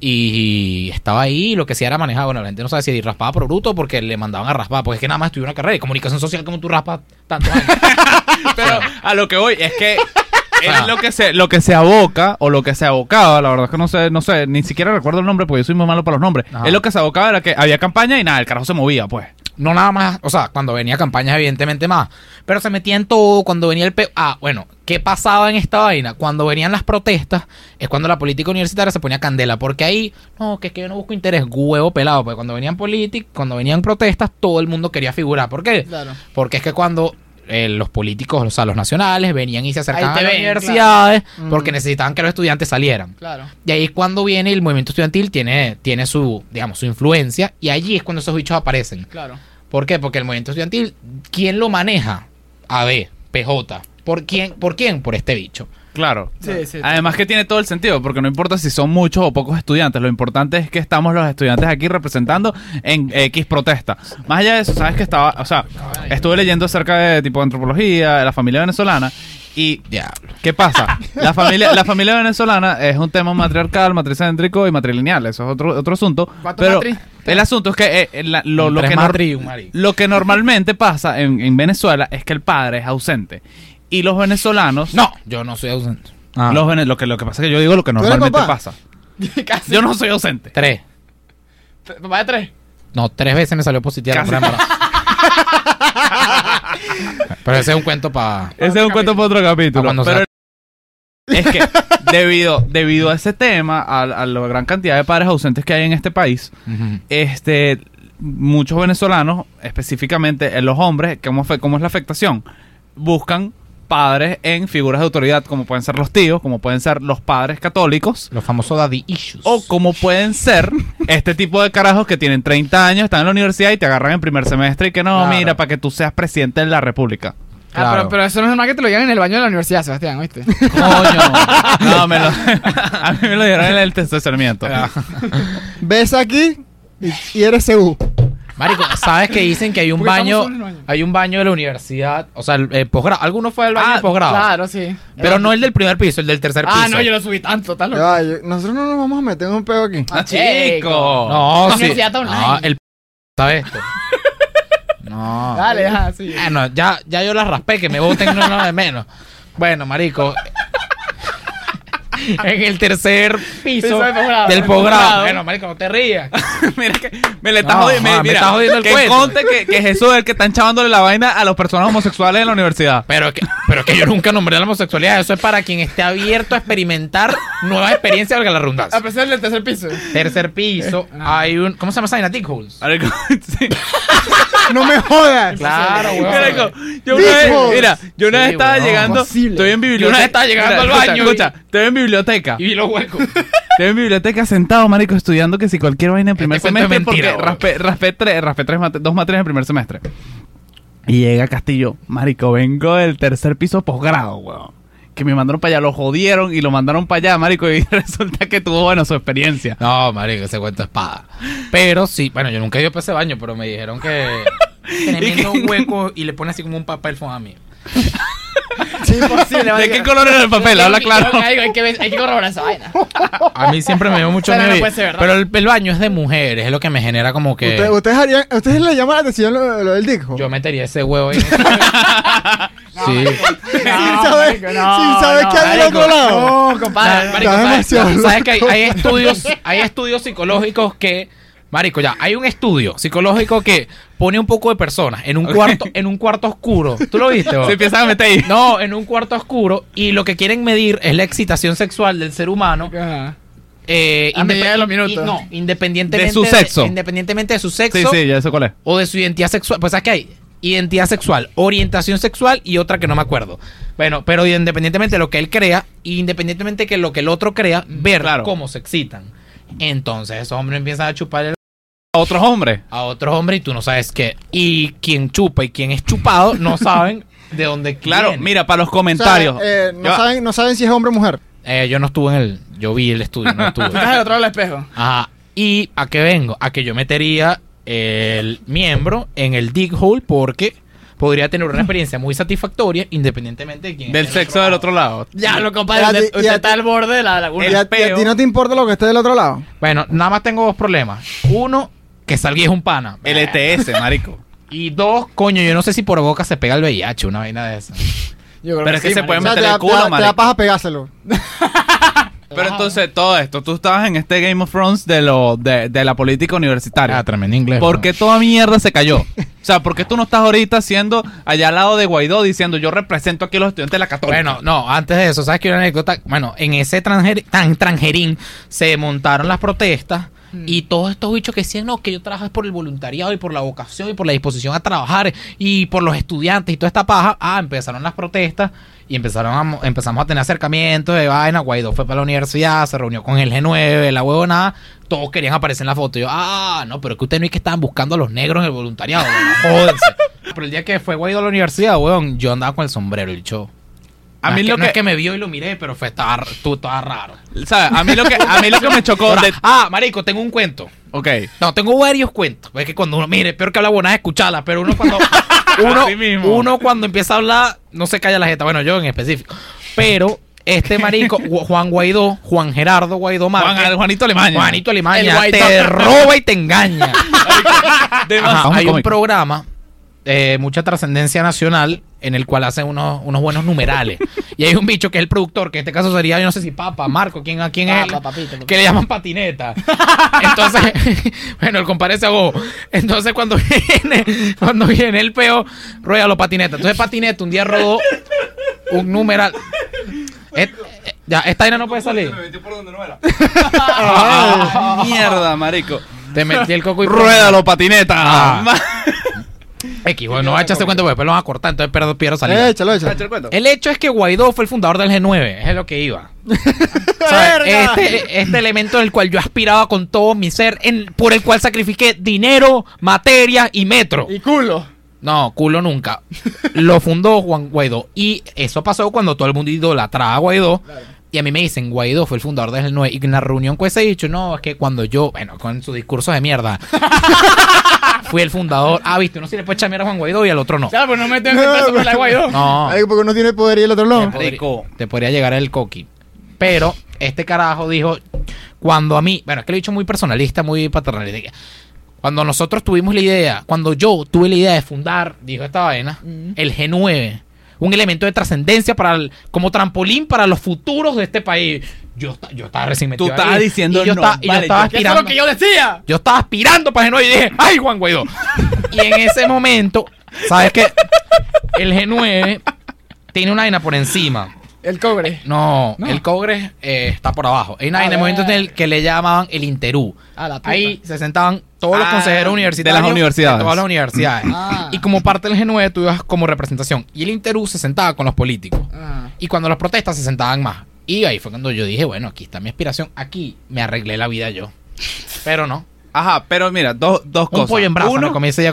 Y estaba ahí. Lo que sí era manejar. Bueno, la gente no sabe si raspaba por bruto o porque le mandaban a raspar. Porque es que nada más estudió una carrera de comunicación social como tú raspas tantos años. [LAUGHS] Pero a lo que voy es que [LAUGHS] Ah. lo que se lo que se aboca o lo que se abocaba, la verdad es que no sé, no sé, ni siquiera recuerdo el nombre porque yo soy muy malo para los nombres. Ajá. Él lo que se abocaba era que había campaña y nada, el carajo se movía, pues. No nada más. O sea, cuando venía campañas, evidentemente más. Pero se metía en todo. Cuando venía el. Pe ah, bueno. ¿Qué pasaba en esta vaina? Cuando venían las protestas, es cuando la política universitaria se ponía candela. Porque ahí, no, que es que yo no busco interés, huevo pelado. Porque cuando venían políticos, cuando venían protestas, todo el mundo quería figurar. ¿Por qué? Claro. Porque es que cuando eh, los políticos, o sea, los nacionales, venían y se acercaban a las ven, universidades claro. porque Mm. necesitaban que los estudiantes salieran. Claro. Y ahí es cuando viene el movimiento estudiantil, tiene, tiene su, digamos, su influencia, y allí es cuando esos bichos aparecen. Claro. ¿Por qué? Porque el movimiento estudiantil, ¿quién lo maneja? AB, PJ. ¿Por quién? ¿Por quién? Por este bicho. Claro. Sí, sí. Además que tiene todo el sentido, porque no importa si son muchos o pocos estudiantes, lo importante es que estamos los estudiantes aquí representando en X protesta. Más allá de eso, sabes que estaba, o sea, estuve leyendo acerca de tipo de antropología, de la familia venezolana, y Diablo. ¿Qué pasa? [LAUGHS] La familia, la familia venezolana es un tema matriarcal, matricéntrico y matrilineal. Eso es otro, otro asunto. ¿Cuántos Pero matri? el asunto es que, eh, la- lo, que matri lo normalmente pasa en, en Venezuela es que el padre es ausente. Y los venezolanos... No, yo no soy ausente. Los vene- lo, que, lo que pasa es que yo digo lo que eres normalmente papá? pasa. [LAUGHS] Casi. Yo no soy ausente. Tres. Papá de tres. No, tres veces me salió positiva la Casi. prueba de embarazo. Pero ese es un cuento para... Ese es un cuento para otro capítulo. Ah, cuando Pero es que debido, debido a ese tema, a, a la gran cantidad de padres ausentes que hay en este país, este muchos venezolanos, específicamente en los hombres, ¿cómo, fue, ¿cómo es la afectación? Buscan padres en figuras de autoridad, como pueden ser los tíos, como pueden ser los padres católicos, Los famosos daddy issues. o como pueden ser este tipo de carajos que tienen 30 años, están en la universidad y te agarran en primer semestre y que no, Claro. mira, para que tú seas presidente de la república. Ah, Claro. pero, pero eso no es normal que te lo digan en el baño de la universidad, Sebastián, ¿oíste? [LAUGHS] Coño. No, me lo, [LAUGHS] a mí me lo dieron en el estacionamiento. [LAUGHS] Ves aquí y, y eres CU. Marico, ¿sabes que dicen que hay un Porque estamos baño, solos en el baño. hay un baño de la universidad, o sea, el, el posgrado, alguno fue al baño Ah, del posgrado, Claro, sí. pero no el del primer piso, el del tercer piso. Ah, no, yo lo subí tanto, Ya loco. va, yo- nosotros no nos vamos a meter en un pego aquí. Ah, chico. chico. No, sí. Universidad está online. No, el ¿sabes esto? No. Dale, deja, sí. Bueno, ya, ya yo la raspé, que me voten no, no de menos. Bueno, marico. [LAUGHS] en el tercer piso del posgrado. Bueno, marico, no te rías. [LAUGHS] mira que me le está No, jodiendo. me mira, está jodiendo el que cuento. conte que, que Jesús es el que están chavándole la vaina a las personas homosexuales en la universidad. Pero que, pero que yo nunca nombré la homosexualidad. Eso es para quien esté abierto a experimentar nuevas experiencias, valga la A redundancia. pesar del tercer piso. Tercer piso, hay un. ¿Cómo se llama esa vaina? Dick holes. [LAUGHS] Sí. ¡No me jodas! Claro, weón. Yo una vez, mira, yo una vez Sí, estaba weón. llegando, Imposible. estoy en Yo biblioteca. una vez estaba llegando al escucha, baño y- Escucha, estoy en biblioteca. Y vi los huecos. [LAUGHS] Estoy en biblioteca sentado, marico, estudiando que si cualquier vaina en primer Este es semestre mentira, porque raspé, raspé tres, raspé tres mate- dos materias en primer semestre. Y llega Castillo, marico, vengo del tercer piso posgrado, weón. Que me mandaron para allá, lo jodieron y lo mandaron para allá, marico, y [LAUGHS] resulta que tuvo, bueno, su experiencia. No, marico, ese cuento es espada. Pero sí, bueno, yo nunca he ido para ese baño, pero me dijeron que [LAUGHS] tremendo hueco y le pone así como un papel a mí. Sí, imposible. ¿De qué color era el papel? Habla claro. Hay, que, hay que corroborar esa vaina. A mí siempre me dio mucho Pero no miedo. y- puede ser, ¿verdad? pero el, el baño es de mujeres, es lo que me genera como que Usted- ¿Ustedes, harían, ¿Ustedes le llaman la atención lo, lo del Hole? yo metería ese huevo ahí. [LAUGHS] sí. sin saber, sin saber qué hay del marico, otro lado. No, compadre. Marico, Está ¿sabes, demasiado sabes que hay, hay estudios, hay estudios psicológicos que Marico, ya, hay un estudio psicológico que pone un poco de personas en un cuarto, en un cuarto oscuro. ¿Tú lo viste? vos? Se empiezan a meter ahí. No, en un cuarto oscuro y lo que quieren medir es la excitación sexual del ser humano. Ajá. eh, A medida indep- de los minutos. y- no, independientemente De su sexo. independientemente de su sexo Sí, sí, ya sé cuál es. o de su identidad sexual. Pues aquí hay identidad sexual, orientación sexual y otra que no me acuerdo. Bueno, pero independientemente de lo que él crea, y independientemente de lo que el otro crea, ver Claro. cómo se excitan. Entonces esos hombres empiezan a chupar el- A otros hombres. a otros hombres y tú no sabes qué. Y quien chupa y quien es chupado no [LAUGHS] saben de dónde Claro, viene. mira, para los O sea, comentarios. eh, no, saben, no saben si es hombre o mujer. Eh, yo no estuve en el... Yo vi el estudio, no estuve. [LAUGHS] Estás del otro lado del espejo. Ajá. ¿Y a qué vengo? A que yo metería el miembro en el dig hole porque podría tener una experiencia muy satisfactoria independientemente de quién Del esté sexo del otro lado. Ya, lo compadre. Usted, está ti- al borde de la laguna. ¿Y a, y a peo. ti no te importa lo que esté del otro lado? Bueno, nada más tengo dos problemas. Uno, que salga y es un pana. LTS, marico. Y dos, coño, yo no sé si por boca se pega el VIH, una vaina de esa. Yo creo Pero es que se marico. puede O sea, meter te, el da- culo, da- te da marico. paja pegárselo. [LAUGHS] Pero entonces, todo esto, tú estabas en este Game of Thrones de, lo, de, de la política universitaria. Ah, tremendo inglés. ¿Por qué toda mierda se cayó? O sea, ¿por qué tú no estás ahorita siendo allá al lado de Guaidó diciendo yo represento aquí a los estudiantes de la Católica? Bueno, no, antes de eso, ¿sabes qué? Una anécdota. Bueno, en ese tranjer- tan tranjerín se montaron las protestas y todos estos bichos que decían, no, que yo trabajo es por el voluntariado y por la vocación y por la disposición a trabajar y por los estudiantes y toda esta paja. Ah, empezaron las protestas y empezaron a, mo- empezamos a tener acercamientos de vaina. Guaidó fue para la universidad, se reunió con el G9, la huevonada. Todos querían aparecer en la foto. Y yo, ah, no, pero es que ustedes no es que estaban buscando a los negros en el voluntariado. Bueno, jódense. [LAUGHS] Pero el día que fue Guaidó a la universidad, weón, yo andaba con el sombrero, el show. A No mí lo que, no que, es que me vio y lo miré, pero fue estaba, tú, estaba raro. ¿sabes? A mí lo que, a mí lo que me chocó de... Ah, marico, tengo un cuento. Ok. No, tengo varios cuentos. Es que cuando uno, mire, peor que habla buena es escucharla, pero uno cuando [LAUGHS] uno, uno cuando empieza a hablar no se calla la jeta. Bueno, yo en específico. Pero este marico, [LAUGHS] Ju- Juan Guaidó, Juan Gerardo Guaidó Márquez, Juan, Juanito Alemania. Juanito El Alemania, Guaidó. te roba y te engaña. [LAUGHS] Ajá, hay un programa de mucha trascendencia nacional en el cual hacen unos, unos buenos numerales. [LAUGHS] y hay un bicho que es el productor, que en este caso sería, yo no sé si Papa, Marco, ¿quién, a quién es? Papa, papito, papito. Que le llaman patineta. [LAUGHS] Entonces, [LAUGHS] bueno, el compadre se. Entonces, cuando viene, cuando viene el peo, rueda los patinetas. Entonces, patineta un día rodó un numeral. Et- eh, ya, esta vaina no puede salir. Ah, mierda, marico. Te metí el coco y Ruédalo, patineta. Ah. X, bueno, no echarse cuenta porque después lo van a cortar, entonces pierdo, pierdo salida. Échalo, échalo. Echa el cuento. El hecho es que Guaidó fue el fundador del G9, es lo que iba. [LAUGHS] ¿Sabes? ¡Verga! Este, este elemento del cual yo aspiraba con todo mi ser, en- por el cual sacrifiqué dinero, materia y metro. Y culo. No, culo nunca. [LAUGHS] Lo fundó Juan Guaidó. Y eso pasó cuando todo el mundo idolatraba a Guaidó. Y a mí me dicen, Guaidó fue el fundador del G9. Y en la reunión con ese dicho, no, es que cuando yo, bueno, con su discurso de mierda, [LAUGHS] fui el fundador. Ah, viste, uno sí le puede echar mierda a Juan Guaidó y al otro no. Claro, pues no me tengo en el peso con la de Guaidó. No. Ay, porque uno tiene poder y el otro te, no. podría, te podría llegar el coqui. Pero este carajo dijo, cuando a mí, bueno, es que lo he dicho muy personalista, muy paternalista. Cuando nosotros tuvimos la idea, cuando yo tuve la idea de fundar, dijo esta vaina, Mm. el G9, un elemento de trascendencia para el- como trampolín para los futuros de este país. Yo, yo estaba recién metido Tú estabas ahí, diciendo, y yo no, estaba, y yo vale, estaba yo- Que eso es aspirando. lo que yo decía. Yo estaba aspirando para G9 y dije, ¡ay, Juan Guaidó! y en ese momento, ¿sabes qué? El G9 tiene una vaina por encima. El cobre. No, No. el cobre eh, está por abajo. Hay una vaina en el momento en el que le llamaban el Interú. Ah, la puta. Ahí se sentaban todos los Ah, consejeros universitarios. de las universidades. De todas las universidades. Ah. Y como parte del G9 tú ibas como representación. Y el Interú se sentaba con los políticos. Ah. Y cuando las protestas se sentaban más. Y ahí fue cuando yo dije, bueno, aquí está mi aspiración. Aquí me arreglé la vida yo. Pero no. Ajá, pero mira, dos, dos Un cosas. pollo en brasa Uno, me comienza ya.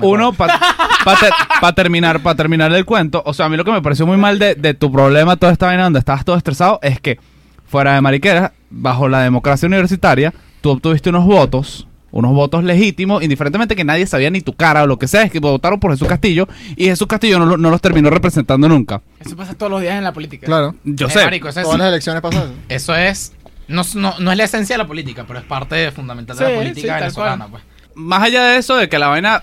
Uno, para terminar, para terminar el cuento, o sea, a mí lo que me pareció muy mal de, de tu problema, toda esta vaina donde estabas todo estresado, es que fuera de mariquera, bajo la democracia universitaria, tú obtuviste unos votos, unos votos legítimos, indiferentemente que nadie sabía ni tu cara o lo que sea, es que votaron por Jesús Castillo y Jesús Castillo no, lo- no los terminó representando nunca. Eso pasa todos los días en la política. Claro. Yo Eh, sé. marico, eso es- Todas las elecciones pasadas. Eso es. No, no, no es la esencia de la política, pero es parte fundamental de Sí, la política venezolana. Pues. Más allá de eso, de que la vaina,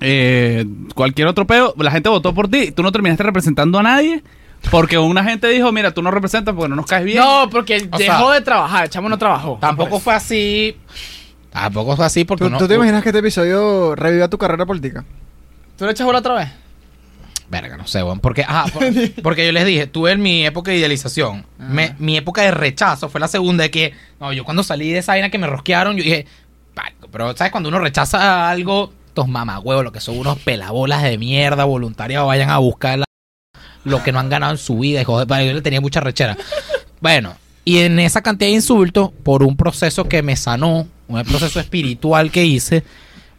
eh, cualquier otro peo, la gente votó por ti, tú no terminaste representando a nadie. Porque una gente dijo, mira, tú no representas porque no nos caes bien. No, porque O dejó sea, de trabajar. El chamo no trabajó. Tampoco fue así. Tampoco es así porque ¿Tú, no. tú te imaginas que este episodio reviva tu carrera política? ¿Tú le echas bola otra vez? Verga, no sé, weón. Porque, ajá, por- [LAUGHS] porque yo les dije, tuve en mi época de idealización. Ajá. Me- mi época de rechazo fue la segunda de que, no, yo cuando salí de esa vaina que me rosquearon, yo dije, pero ¿sabes? Cuando uno rechaza algo, estos mamagüevos, lo que son unos pelabolas de mierda voluntarios, vayan a buscar la- lo que no han ganado en su vida. Hijo de, padre, yo le tenía mucha rechera. [LAUGHS] Bueno, y en esa cantidad de insultos, por un proceso que me sanó, un proceso espiritual que hice,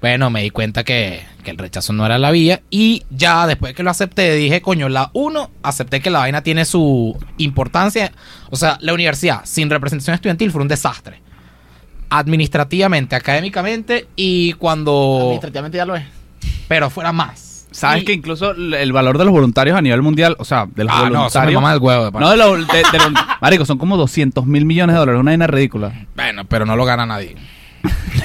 bueno, me di cuenta que, que el rechazo no era la vía. Y ya después que lo acepté, dije, coño, la uno, acepté que la vaina tiene su importancia. O sea, la universidad sin representación estudiantil fue un desastre. Administrativamente, académicamente y cuando... Administrativamente ya lo es. Pero fuera más. Sabes que incluso el valor de los voluntarios a nivel mundial, o sea, de los Ah, no, voluntarios. mama el huevo. de no, de los. de- de los- [LAUGHS] marico, son como 200 mil millones de dólares, una vaina ridícula. Bueno, pero no lo gana nadie. [LAUGHS]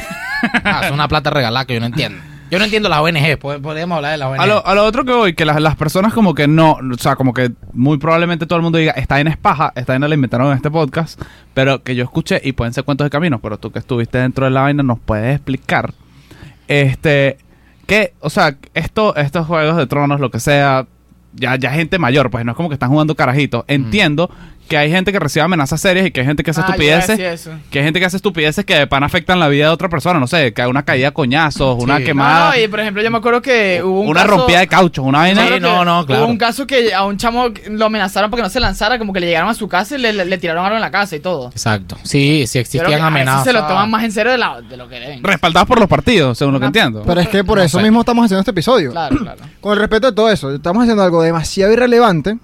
Ah, es una plata regalada que yo no entiendo. Yo no entiendo las ONG. pod- Podríamos hablar de las ONG. A lo, a lo otro que voy, que las, las personas como que no, o sea, como que muy probablemente todo el mundo diga, esta vaina es paja, esta vaina la inventaron en este podcast, pero que yo escuché, y pueden ser cuentos de caminos, pero tú que estuviste dentro de la vaina nos puedes explicar, este, que, o sea, esto, estos juegos de tronos, lo que sea, ya, ya gente mayor, pues no es como que están jugando carajitos. Entiendo que hay gente que recibe amenazas serias y que hay gente que hace Ah, estupideces. Que hay gente que hace estupideces que de pan afectan la vida de otra persona, no sé, que hay una caída a coñazos, una Sí. quemada, No, no, y por ejemplo, yo me acuerdo que hubo un una caso- rompida de cauchos, una vaina. Sí, no, no, claro. Hubo un caso que a un chamo lo amenazaron porque no se lanzara, como que le llegaron a su casa y le, le- le tiraron algo en la casa y todo. Exacto. Sí, sí existían amenazas. se lo toman más en serio de, la- de lo que deben. respaldados por los partidos, según lo que entiendo. Pero es que por No eso sé. mismo estamos haciendo este episodio. Claro, claro. Con el respeto de todo eso, estamos haciendo algo demasiado irrelevante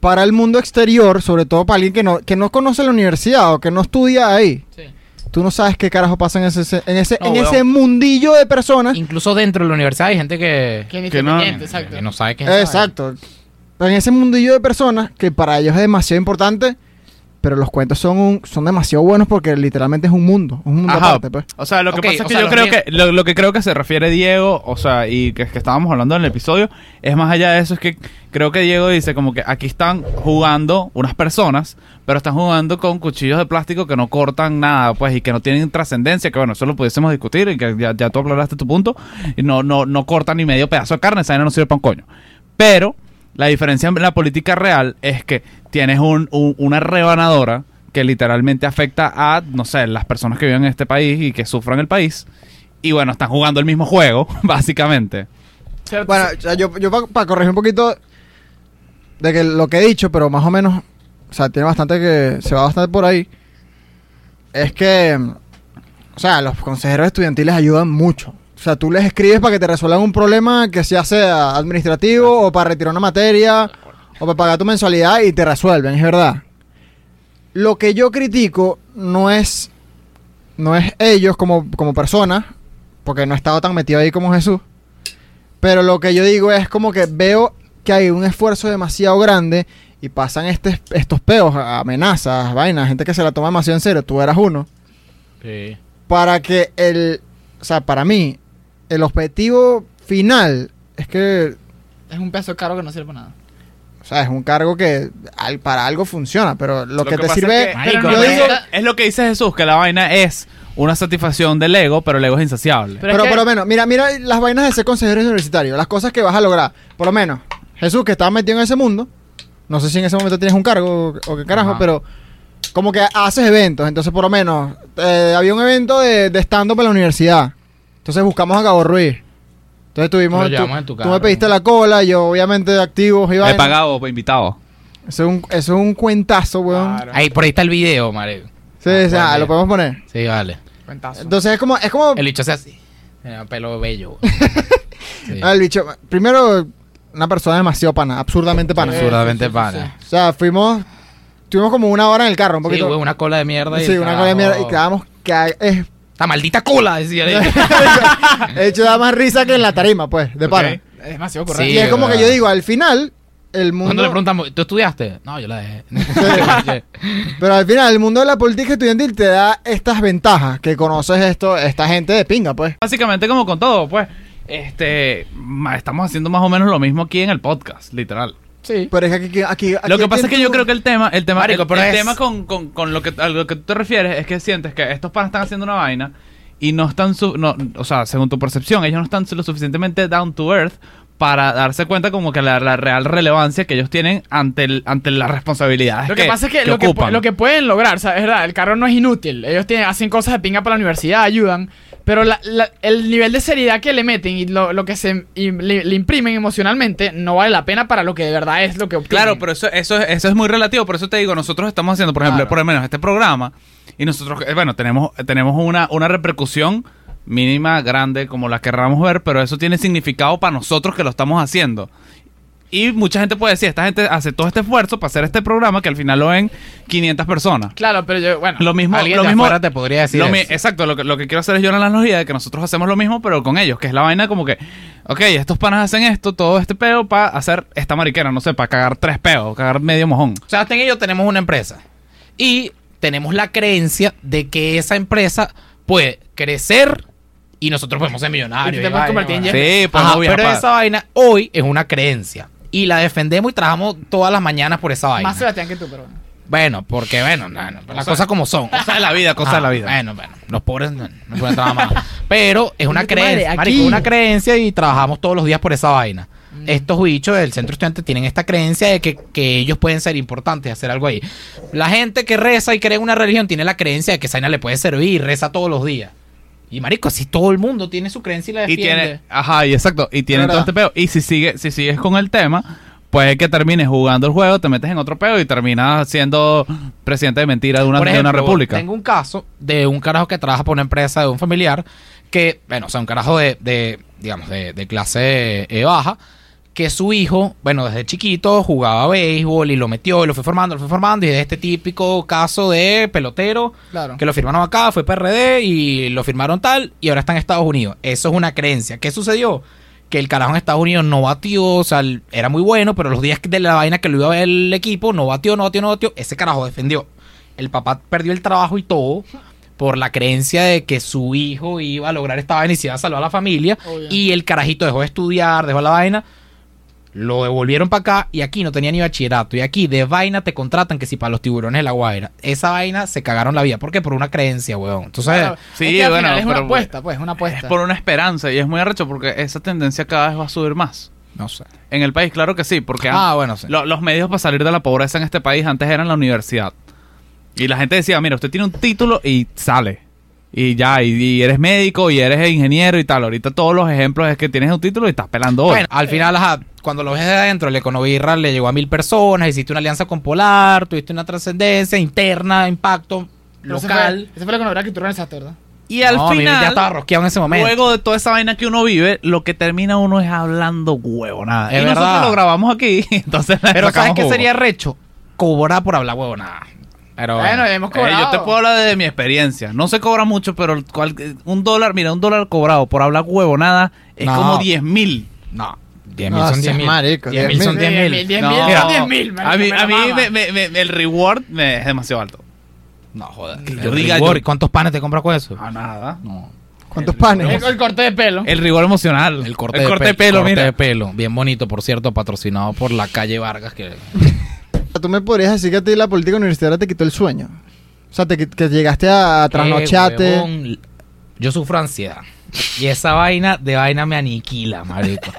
para el mundo exterior, sobre todo para alguien que no, que no conoce la universidad o que no estudia ahí. Sí. Tú no sabes qué carajo pasa en ese, en ese, No, en ese mundillo de personas. Incluso dentro de la universidad hay gente que, Que no- exacto. que no sabe qué es Exacto. En ese mundillo de personas que para ellos es demasiado importante, pero los cuentos son, un- son demasiado buenos porque literalmente es un mundo, un mundo Ajá. aparte, pues. O sea, lo que pasa es que sea, yo creo que lo, lo que creo que se refiere Diego, o sea, y que, que estábamos hablando en el episodio, es más allá de eso, es que creo que Diego dice como que aquí están jugando unas personas, pero están jugando con cuchillos de plástico que no cortan nada, pues, y que no tienen trascendencia, que bueno, eso lo pudiésemos discutir, y que ya, ya tú aclaraste tu punto, y no, no, no cortan ni medio pedazo de carne, esa vaina no sirve para un coño. Pero la diferencia en la política real es que tienes un- un- una rebanadora que literalmente afecta a, no sé, las personas que viven en este país y que sufran el país. Y bueno, están jugando el mismo juego, [LAUGHS] básicamente. Bueno, o sea, yo, yo para corregir un poquito de que lo que he dicho, pero más o menos, o sea, tiene bastante que, se va bastante por ahí, es que, o sea, los consejeros estudiantiles ayudan mucho. O sea, tú les escribes para que te resuelvan un problema que ya sea administrativo o para retirar una materia o para pagar tu mensualidad y te resuelven, es verdad. Lo que yo critico no es, no es ellos como, como personas, porque no he estado tan metido ahí como Jesús. Pero lo que yo digo es como que veo que hay un esfuerzo demasiado grande y pasan este- estos peos, amenazas, vainas, gente que se la toma demasiado en serio, tú eras uno, Sí. para que el, o sea, para mí, el objetivo final es que, Es un pedazo caro que no sirve para nada. O sea, es un cargo que al- para algo funciona, pero lo, que, te sirve, es que- Marico, yo no digo- es- lo que dice Jesús, que la vaina es una satisfacción del ego, pero el ego es insaciable. Pero Pero, es que- por lo menos, mira, mira las vainas de ser consejero universitario, las cosas que vas a lograr. Por lo menos, Jesús, que estaba metido en ese mundo, no sé si en ese momento tienes un cargo o, o qué carajo, Ajá. pero como que haces eventos. Entonces, por lo menos, eh, había un evento de, de stand-up en la universidad. Entonces buscamos a Cabo Ruiz. Entonces tuvimos. Tú, llevamos en tu tú me pediste la cola, yo obviamente activo. He pagado o invitado. Eso es un, eso es un cuentazo, weón. Claro. Ahí, por ahí está el video, marico. Sí, Ah, o sea, buen lo podemos poner. Sí, vale. Cuentazo. Entonces es como, es como El bicho hace así. Pelo bello. [LAUGHS] Sí. Ah, el bicho. Primero, una persona demasiado pana, absurdamente pana. Sí. Absurdamente sí, sí, pana. O sea, fuimos. Tuvimos como una hora en el carro, un Sí, poquito. güey, una cola de mierda. y Sí, una cosa de mierda. Y quedamos. Que es, ¡Esta maldita cola! Decía. [LAUGHS] de hecho, da más risa que en la tarima, pues, de pana. Ok. Es demasiado Sí, correcto. Y es como que yo digo, al final, el mundo. Cuando le preguntamos, ¿tú estudiaste? No, yo la dejé. [LAUGHS] Pero al final, el mundo de la política estudiantil te da estas ventajas. Que conoces esto, esta gente de pinga, pues. Básicamente como con todo, pues, este, estamos haciendo más o menos lo mismo aquí en el podcast, literal. Sí. Pero es que aquí, aquí, aquí Lo que pasa es que yo creo que el tema, el tema, Marico, el, pero el es- tema con, con, con lo que a lo que tú te refieres es que sientes que estos panas están haciendo una vaina y no están, su- no, o sea, según tu percepción, ellos no están lo suficientemente down to earth para darse cuenta como que la, la real relevancia que ellos tienen ante el, ante las responsabilidades Lo que, pasa es que, lo, que, ocupan. pu- lo que pueden lograr, ¿sabes? Es verdad, el carro no es inútil. Ellos tienen, hacen cosas de pinga para la universidad, ayudan. Pero la- la- el nivel de seriedad que le meten y lo, lo que se y le, le imprimen emocionalmente no vale la pena para lo que de verdad es lo que obtienen. Claro, pero eso, eso, es- eso es muy relativo. Por eso te digo, nosotros estamos haciendo, por ejemplo, Claro. por lo menos este programa, y nosotros, eh, bueno, tenemos, tenemos una, una repercusión mínima, grande, como la querramos ver, pero eso tiene significado para nosotros que lo estamos haciendo. Y mucha gente puede decir, esta gente hace todo este esfuerzo para hacer este programa que al final lo ven 500 personas. Claro, pero yo, bueno. Lo mismo, Alguien lo de mismo afuera te podría decir lo mi- eso. Exacto, lo que, lo que quiero hacer es yo la analogía de que nosotros hacemos lo mismo, pero con ellos, que es la vaina como que, ok, estos panas hacen esto, todo este peo para hacer esta mariquera, no sé, para cagar tres peos, cagar medio mojón. Sebastián y yo tenemos una empresa. Y tenemos la creencia de que esa empresa puede crecer y nosotros podemos ser millonarios. Y te y puedes vaina, convertir en Sí, pues Ajá, no viajar pero esa vaina hoy es una creencia. Y la defendemos y trabajamos todas las mañanas por esa vaina. Más Sebastián que tú, pero bueno. Bueno, porque bueno, no, no, las Cosa- cosas como son. [LAUGHS] Cosas de la vida, cosas de la vida. Bueno, bueno, los pobres no, no pueden trabajar más. Pero es una creencia, marico, una creencia y trabajamos todos los días por esa vaina. Mm. Estos bichos del centro estudiante tienen esta creencia de que, que ellos pueden ser importantes, hacer algo ahí. La gente que reza y cree en una religión tiene la creencia de que esa vaina le puede servir, reza todos los días. Y marico, así todo el mundo tiene su creencia y la Y defiende. tiene, ajá, y exacto, y tienen todo este peo. Y si sigue, si sigues con el tema, puede que termines jugando el juego, te metes en otro peo y terminas siendo presidente de mentira de una, Por de una república. Tengo un caso de un carajo que trabaja por una empresa de un familiar que, bueno, o sea, un carajo de, de digamos, de, de clase eh, baja, que su hijo, bueno, desde chiquito jugaba béisbol y lo metió y lo fue formando, lo fue formando y es este típico caso de pelotero Claro. que lo firmaron acá, fue PRD y lo firmaron tal y ahora está en Estados Unidos. Eso es una creencia. ¿Qué sucedió? Que el carajo en Estados Unidos no batió, o sea, era muy bueno, pero los días de la vaina que lo iba a ver el equipo, no batió, no batió, no batió. Ese carajo defendió. El papá perdió el trabajo y todo por la creencia de que su hijo iba a lograr esta vaina y se iba a salvar a la familia. Y el carajito dejó de estudiar, dejó la vaina. Lo devolvieron para acá y aquí no tenía ni bachillerato. Y aquí de vaina te contratan que si para los tiburones de la Guaira. Esa vaina se cagaron la vida. ¿Por qué? Por una creencia, weón. Entonces, Claro, sí, es que bueno, final es una pero- apuesta, pues, una apuesta. Es por una esperanza y es muy arrecho porque esa tendencia cada vez va a subir más. no sé. En el país, claro que sí, porque Ah, bueno, sí. lo- los medios para salir de la pobreza en este país antes eran la universidad. Y la gente decía, mira, usted tiene un título y sale. Y ya, y, y eres médico y eres ingeniero y tal. Ahorita todos los ejemplos es que tienes un título y estás pelando hoy. Bueno, al final, ajá, cuando lo ves de adentro, el Econovirra le llegó a mil personas, hiciste una alianza con Polar, tuviste una trascendencia interna, impacto Pero ese local. fue- Ese fue la conobrá que tú organizaste, ¿verdad? y al No, final, ya estaba rosqueado en ese momento. luego de toda esa vaina que uno vive, lo que termina uno es hablando huevonada. Es y nosotros lo grabamos aquí, [LAUGHS] entonces Pero ¿sabes qué jugo. sería recho? Cobrar por hablar huevonada. Pero Bueno, bueno. hemos Eh, cobrado. yo te puedo hablar de mi experiencia. No se cobra mucho, pero cual- un dólar, mira, un dólar cobrado por hablar huevonada es No. como 10 mil. No, 10 mil No, son sí, 10 mil. marico, 10 mil son 10.000. 10 mil. 10 No, mil son 10 mil, A mí, a mí me- me- me- el reward me es demasiado alto. No, joder. Yo diga rigor, yo- ¿Cuántos panes te compras con eso? A nada. No. ¿Cuántos El- panes? El, el corte de pelo. El rigor emocional. El corte, el de, corte pe- de pelo, corte mira. de pelo. Bien bonito, por cierto, patrocinado por la calle Vargas. Que... [LAUGHS] Tú me podrías decir que a ti la política universitaria te quitó el sueño. O sea, te, que llegaste a, a trasnocharte. Eh, huevón, Yo sufro ansiedad. Y esa vaina de vaina me aniquila, marico.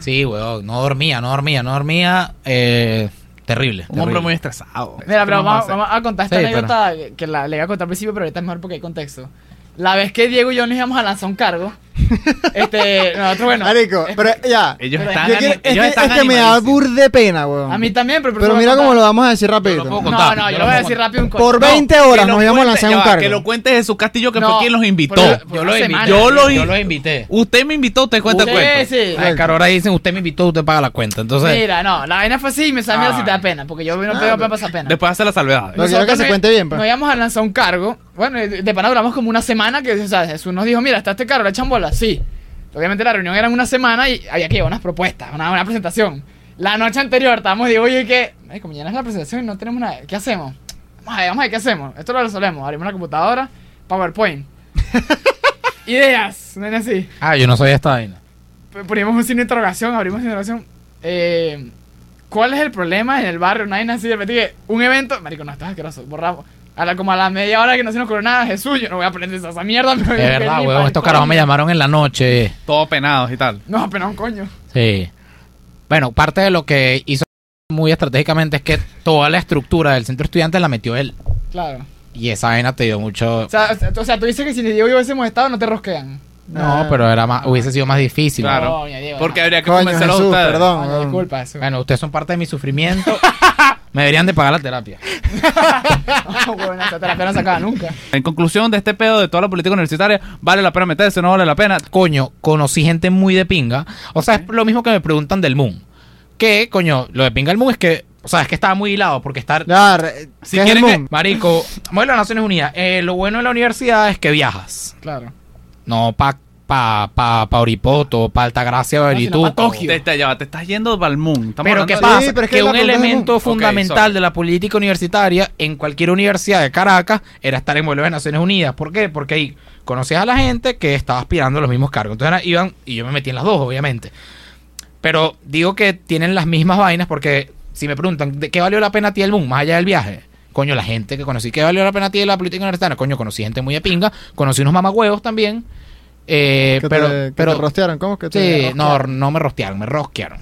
Sí, weón. No dormía, no dormía, no dormía. Eh, terrible. Un hombre muy estresado. Mira, ¿Qué pero vamos, a contar esta Sí, anécdota que- que la le iba a contar al principio, pero ahorita es mejor porque hay contexto. La vez que Diego y yo nos íbamos a lanzar un cargo, este, nosotros, bueno. Marico, es- pero ya. Ellos Pero están, Yo quiero- es ellos que, están es que me da animadísimos. bur de pena, weón. a mí también, pero, por Pero mira cómo lo vamos a decir puedo No, contar. no, yo Yo lo lo voy a decir rápido un Por coño. 20 Que horas nos íbamos a cuente- lanzar un cargo. Que lo cuentes de su castillo, que No, fue quien los invitó. por- Yo una lo invité. Yo lo yo in- lo invité. Usted me invitó, usted cuenta el Sí, cuento. sí. Ay, claro, ahora dicen, usted me invitó, usted paga la cuenta. Entonces, Mira, no, la vaina fue así y me Ah. si te da pena, porque yo no Ah, tengo pero- pena pasar pena. Después hace la salvedad. Lo quiero que se nos- cuente bien, pues. Nos íbamos a lanzar un cargo. Bueno, de pana duramos como una semana que, o sea, Jesús nos dijo, mira, está este cargo, le echan Sí. Obviamente la reunión era en una semana y había que llevar unas propuestas, una, una presentación. La noche anterior estábamos, digo, oye, como mañana es la presentación y no tenemos nada. ¿Qué hacemos? Vamos a ver, vamos a ver qué hacemos. Esto lo resolvemos. Abrimos la computadora, PowerPoint. [LAUGHS] Ideas, es así. ah, yo no soy esta vaina. P- Ponemos un signo de interrogación, abrimos de interrogación. Eh, ¿Cuál es el problema en el barrio? Nadie así de repente que un evento. Marico, no, estás asqueroso. Borramos. A la, como a la media hora que no se nos ocurrió nada, Jesús, yo no voy a aprender esa, esa mierda. me [LAUGHS] voy Es a verdad, weón. Estos carajos me llamaron en la noche. Todos penados y tal. No, pero un coño. Sí. Bueno, parte de lo que hizo muy estratégicamente es que toda la estructura del centro estudiante la metió él. Claro. Y esa vaina te dio mucho. O sea, o sea, tú dices que si Diego y yo hubiésemos estado, no te rosquean. No, pero era más, hubiese sido más difícil. Claro. Coño, Diego, Porque no. habría que Coño, a ustedes. perdón. Coño, disculpa eso. Bueno, ustedes son parte de mi sufrimiento. [LAUGHS] me deberían de pagar la terapia. No, [LAUGHS] [LAUGHS] weón, esa terapia no se acaba nunca. En conclusión de este pedo de toda la política universitaria, ¿vale la pena meterse? ¿No vale la pena? Coño, conocí gente muy de pinga. O sea, es lo mismo que me preguntan del Moon. Que, coño, lo de pinga del Moon es que, o sea, es que estaba muy hilado porque estar... Si ¿qué es el quieren que-? Marico, de Naciones Unidas. eh, lo bueno de la universidad es que viajas. Claro. No pa, pa, pa, pa Oripoto, pa Altagracia, pa Tokio. Te, te- ya te estás yendo al moon. Estamos Pero ¿qué pasa? Sí, pero es que un elemento fundamental de la política universitaria en cualquier universidad de Caracas era estar en vuelo de Naciones Unidas. ¿Por qué? Porque ahí conocías a la gente que estaba aspirando a los mismos cargos. Entonces era- iban, y yo me metí en las dos, obviamente. Pero digo que tienen las mismas vainas porque si me preguntan, ¿de qué valió la pena a ti el boom? Más allá del viaje. Coño, la gente que conocí, ¿qué valió la pena a ti de la política universitaria? Coño, conocí gente muy de pinga, conocí unos mamagüevos también. Eh, Que pero, te, que pero te rostearon, ¿cómo que te sí, no, no me rostearon, me rosquearon.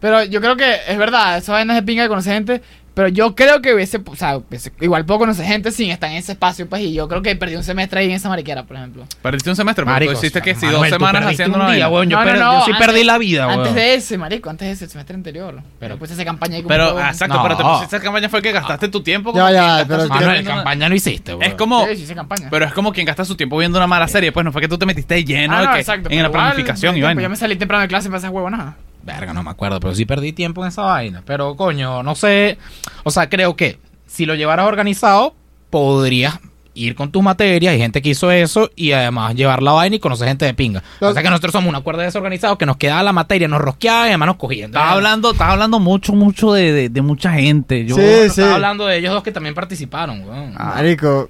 Pero yo creo que es verdad, esa vaina es de pinga de conocer gente. Pero yo creo que hubiese, o sea, hubiese- igual puedo conocer gente sin estar en ese espacio, pues. Y yo creo que perdí un semestre ahí en esa mariquera, por ejemplo. Perdiste un semestre, pero Marico, tú hiciste que si dos semanas haciendo un una día, weón. Yo, No, no, no, yo sí antes- perdí la vida, weón. Antes de ese, marico, antes de ese, el semestre anterior. Pero de esa campaña ahí como Pero, todo- exacto, No. pero te pusiste esa campaña fue que gastaste tu tiempo. Ya, como ya, pero Manuel, campaña no hiciste, weón. Es como... Sí, sí, hice campaña. Pero es como quien gasta su tiempo viendo una mala serie, pues no fue que tú te metiste lleno Ah, de no, que exacto, en la planificación vaina. Yo me salí temprano de clase para esas huevonadas. Verga, no me acuerdo, pero sí perdí tiempo en esa vaina. Pero, coño, no sé. O sea, creo que si lo llevaras organizado, podrías ir con tus materias y gente que hizo eso y además llevar la vaina y conocer gente de pinga. Lo- O sea que nosotros somos una cuerda desorganizados que nos quedaba la materia, nos rosqueaba y además nos cogían. Estás hablando, estás hablando mucho, mucho de, de, de mucha gente. Yo, Sí. Estaba hablando de ellos dos que también participaron, weón. Marico,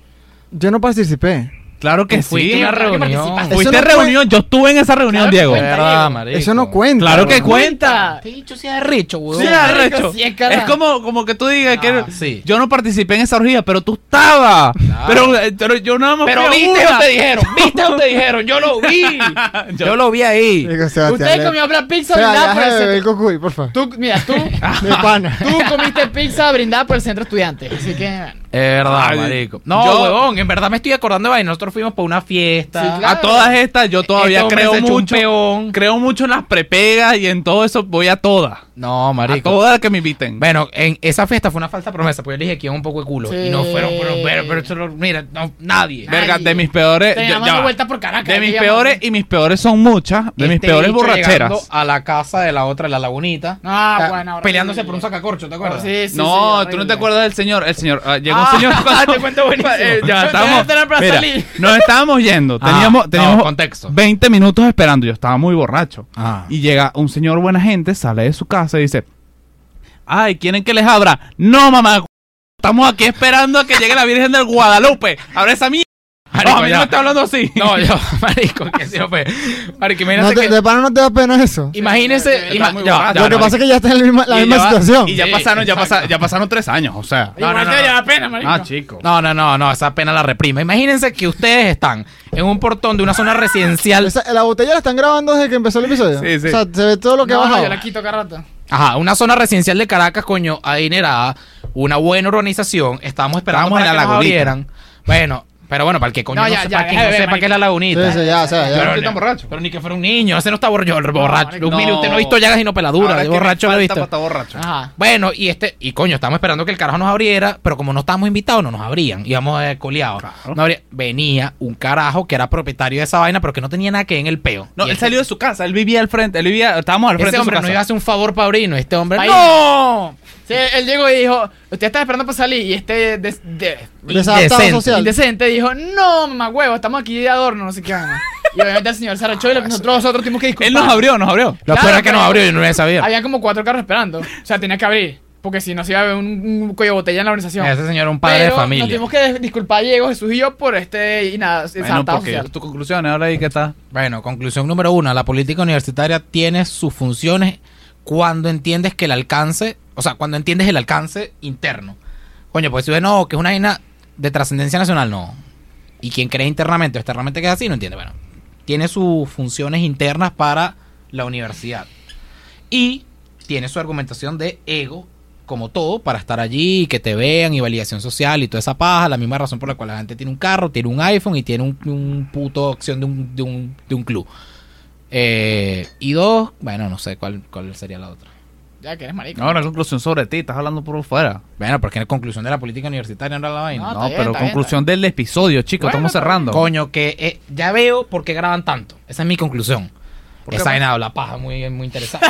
yo no participé. Claro que sí. una que reunión. Fuiste no reunión, yo estuve en esa reunión, Claro Diego. cuenta, verdad, Diego. Eso no cuenta. Claro que cuenta. Te he dicho si es weón. Arrecho. es cara. es como, como que tú digas Ah, que sí. yo no participé en esa orgía, pero tú estabas. Claro. Pero, eh, pero yo nada más Pero viste una. o te dijeron, viste o te dijeron, yo lo [LAUGHS] vi. yo, lo vi ahí. Ustedes comieron una pizza brindada por el centro. cocuy, por favor. Tú, mira, tú, [LAUGHS] De pana. tú comiste pizza brindada por el centro estudiante. Así que. Es verdad, Ay, marico. No, yo- huevón, en verdad me estoy acordando de ahí. Nosotros fuimos por una fiesta. Sí, claro. A todas estas, yo todavía Este creo mucho. peón. Creo mucho en las prepegas y en todo eso voy a todas. No, A marico. todas que me inviten. Bueno, en esa fiesta fue una falsa promesa, porque yo le dije que iba un poco de culo. Sí. Y no fueron, pero, pero, pero, eso mira, no, nadie. Nadie. Verga, de mis peores. Te ya- de vuelta por Caracas. De mis peores, y mis peores son muchas. De mis Este peores borracheras. a la casa de la otra, la lagunita. Ah, Ah, bueno, ahora peleándose sí. por un sacacorcho, ¿te acuerdas? Sí, sí, no, sí, tú no te acuerdas del señor. El señor. ah, llegó Ah, un señor. [LAUGHS] te cuento buenísimo. Eh, ya estábamos. mira, nos estábamos yendo. [LAUGHS] Ah, Teníamos, no, teníamos contexto. 20 minutos esperando. Yo estaba muy borracho. Ah. Y llega un señor buena gente, sale de su casa y dice: Ay, ¿quieren que les abra? No, mamá. Estamos aquí esperando a que llegue la Virgen del Guadalupe. Abre esa mierda. Marico, no, a mí ya. no me está hablando así. No, yo, [LAUGHS] marico, que sí, fue. Marico, No imagínate te- que... de pana no te da pena eso. Imagínense... Está ima- muy ya, borracho. ya, Lo que no, pasa es que ya estás en la misma, la Y misma ya va- situación. Y ya Sí, pasaron, ya, exacto. pasa- ya pasaron tres años, o sea. No, no, no, te no. da pena, marico. Ah, chico. No, no, no, no, esa pena la reprime. Imagínense que ustedes están en un portón de una zona residencial. Esa- la botella la están grabando desde que empezó el episodio. Sí, sí. O sea, se ve todo lo que no, ha no, bajado. yo la quito cada rato. Ajá, una zona residencial de Caracas, coño, adinerada, una buena urbanización. Estábamos esperando Estábamos la que nos lagunita. abrieran. Bueno, pero bueno, para el que coño No, no, ya, sepa, no sepa qué es la lagunita. Sí, sí, ya, o sea, ya. Pero Pero, ni tan borracho. pero ni que fuera un niño, ese no está borracho, borracho. no. usted no ha visto llagas peladuras, es que me borracho lo he visto. estar borracho. Ajá. Bueno, y este, y coño, estábamos esperando que el carajo nos abriera, pero como no estábamos invitados, no nos abrían, íbamos eh, coleados. Claro. No abría- venía un carajo que era propietario de esa vaina, pero que no tenía nada que ver en el peo. No, Y él este- salió de su casa, él vivía al frente, él vivía, estábamos al frente Ese de su hombre casa. no iba a hacer un favor para abrirnos, este hombre. ¡No! Sí, él llegó y dijo, usted está esperando para salir y este des- de- Desadaptado Indecente. social. indecente dijo, no, mamá huevo, estamos aquí de adorno, no sé qué. Y obviamente el señor se arrechó y nosotros, nosotros tuvimos que disculpar. Él nos abrió, nos abrió. Lo Claro, peor es que pero- nos abrió y no lo sabía. Había como cuatro carros esperando. O sea, tenía que abrir. Porque si no se iba a ver un, un cuello de botella en la organización. Ese señor era un padre Pero de familia. Nos tuvimos que disculpar Diego, Jesús y yo por este y nada, Bueno, porque social. tu conclusión, ahora ahí que está. Bueno, conclusión número uno, la política universitaria tiene sus funciones cuando entiendes que el alcance, o sea, cuando entiendes el alcance interno. Coño, pues si no, que es una vaina de trascendencia nacional, no. Y quien cree internamente o externamente que es así, no entiende. Bueno, tiene sus funciones internas para la universidad. Y tiene su argumentación de ego, como todo, para estar allí y que te vean y validación social y toda esa paja. La misma razón por la cual la gente tiene un carro, tiene un iPhone y tiene un, un puto opción de un, de un, de un club. Eh, y dos, bueno, no sé cuál, cuál sería la otra. Ya que eres marico. No, una conclusión sobre ti, estás hablando por fuera. Bueno, porque en conclusión de la política universitaria no era la vaina. No, No, está bien, pero está bien, conclusión del episodio, chicos, Bueno, estamos cerrando. Coño, que eh, ya veo por qué graban tanto. Esa es mi conclusión. ¿Por qué, Esa vaina la paja muy, muy interesante.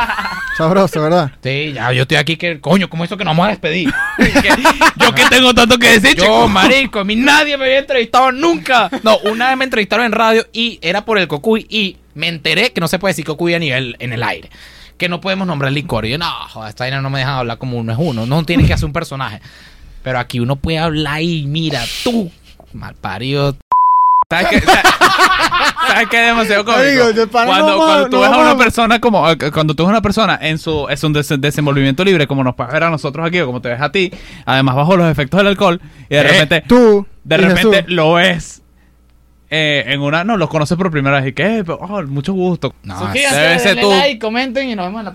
[LAUGHS] Sabroso, ¿verdad? sí, ya yo estoy aquí que, coño, ¿cómo eso que nos vamos a despedir? [LAUGHS] Yo que tengo tanto que decir, Yo, chicos. marico, a mí nadie me había entrevistado nunca. No, una vez me entrevistaron en radio y era por el Cocuy y me enteré que no se puede decir Cocuy a nivel en el aire. Que no podemos nombrar licor. Y yo, no, joder, esta vaina no me dejan hablar como uno es uno. No tiene que hacer un personaje. Pero aquí uno puede hablar y mira, tú, mal parido. ¿Sabes qué? ¿Sabes ¿sabes qué es demasiado cómico? Cuando no cuando tú no ves a una persona como... eh, Cuando tú ves a una persona en su, es un des- desenvolvimiento libre, como nos puedes ver a nosotros aquí, o como te ves a ti, además bajo los efectos del alcohol, y de Eh, repente... Tú. De repente Jesús. lo ves eh, en una... No, los conoces por primera vez y que... Oh, mucho gusto. No, Suscríbanse, denle like, comenten y nos vemos en la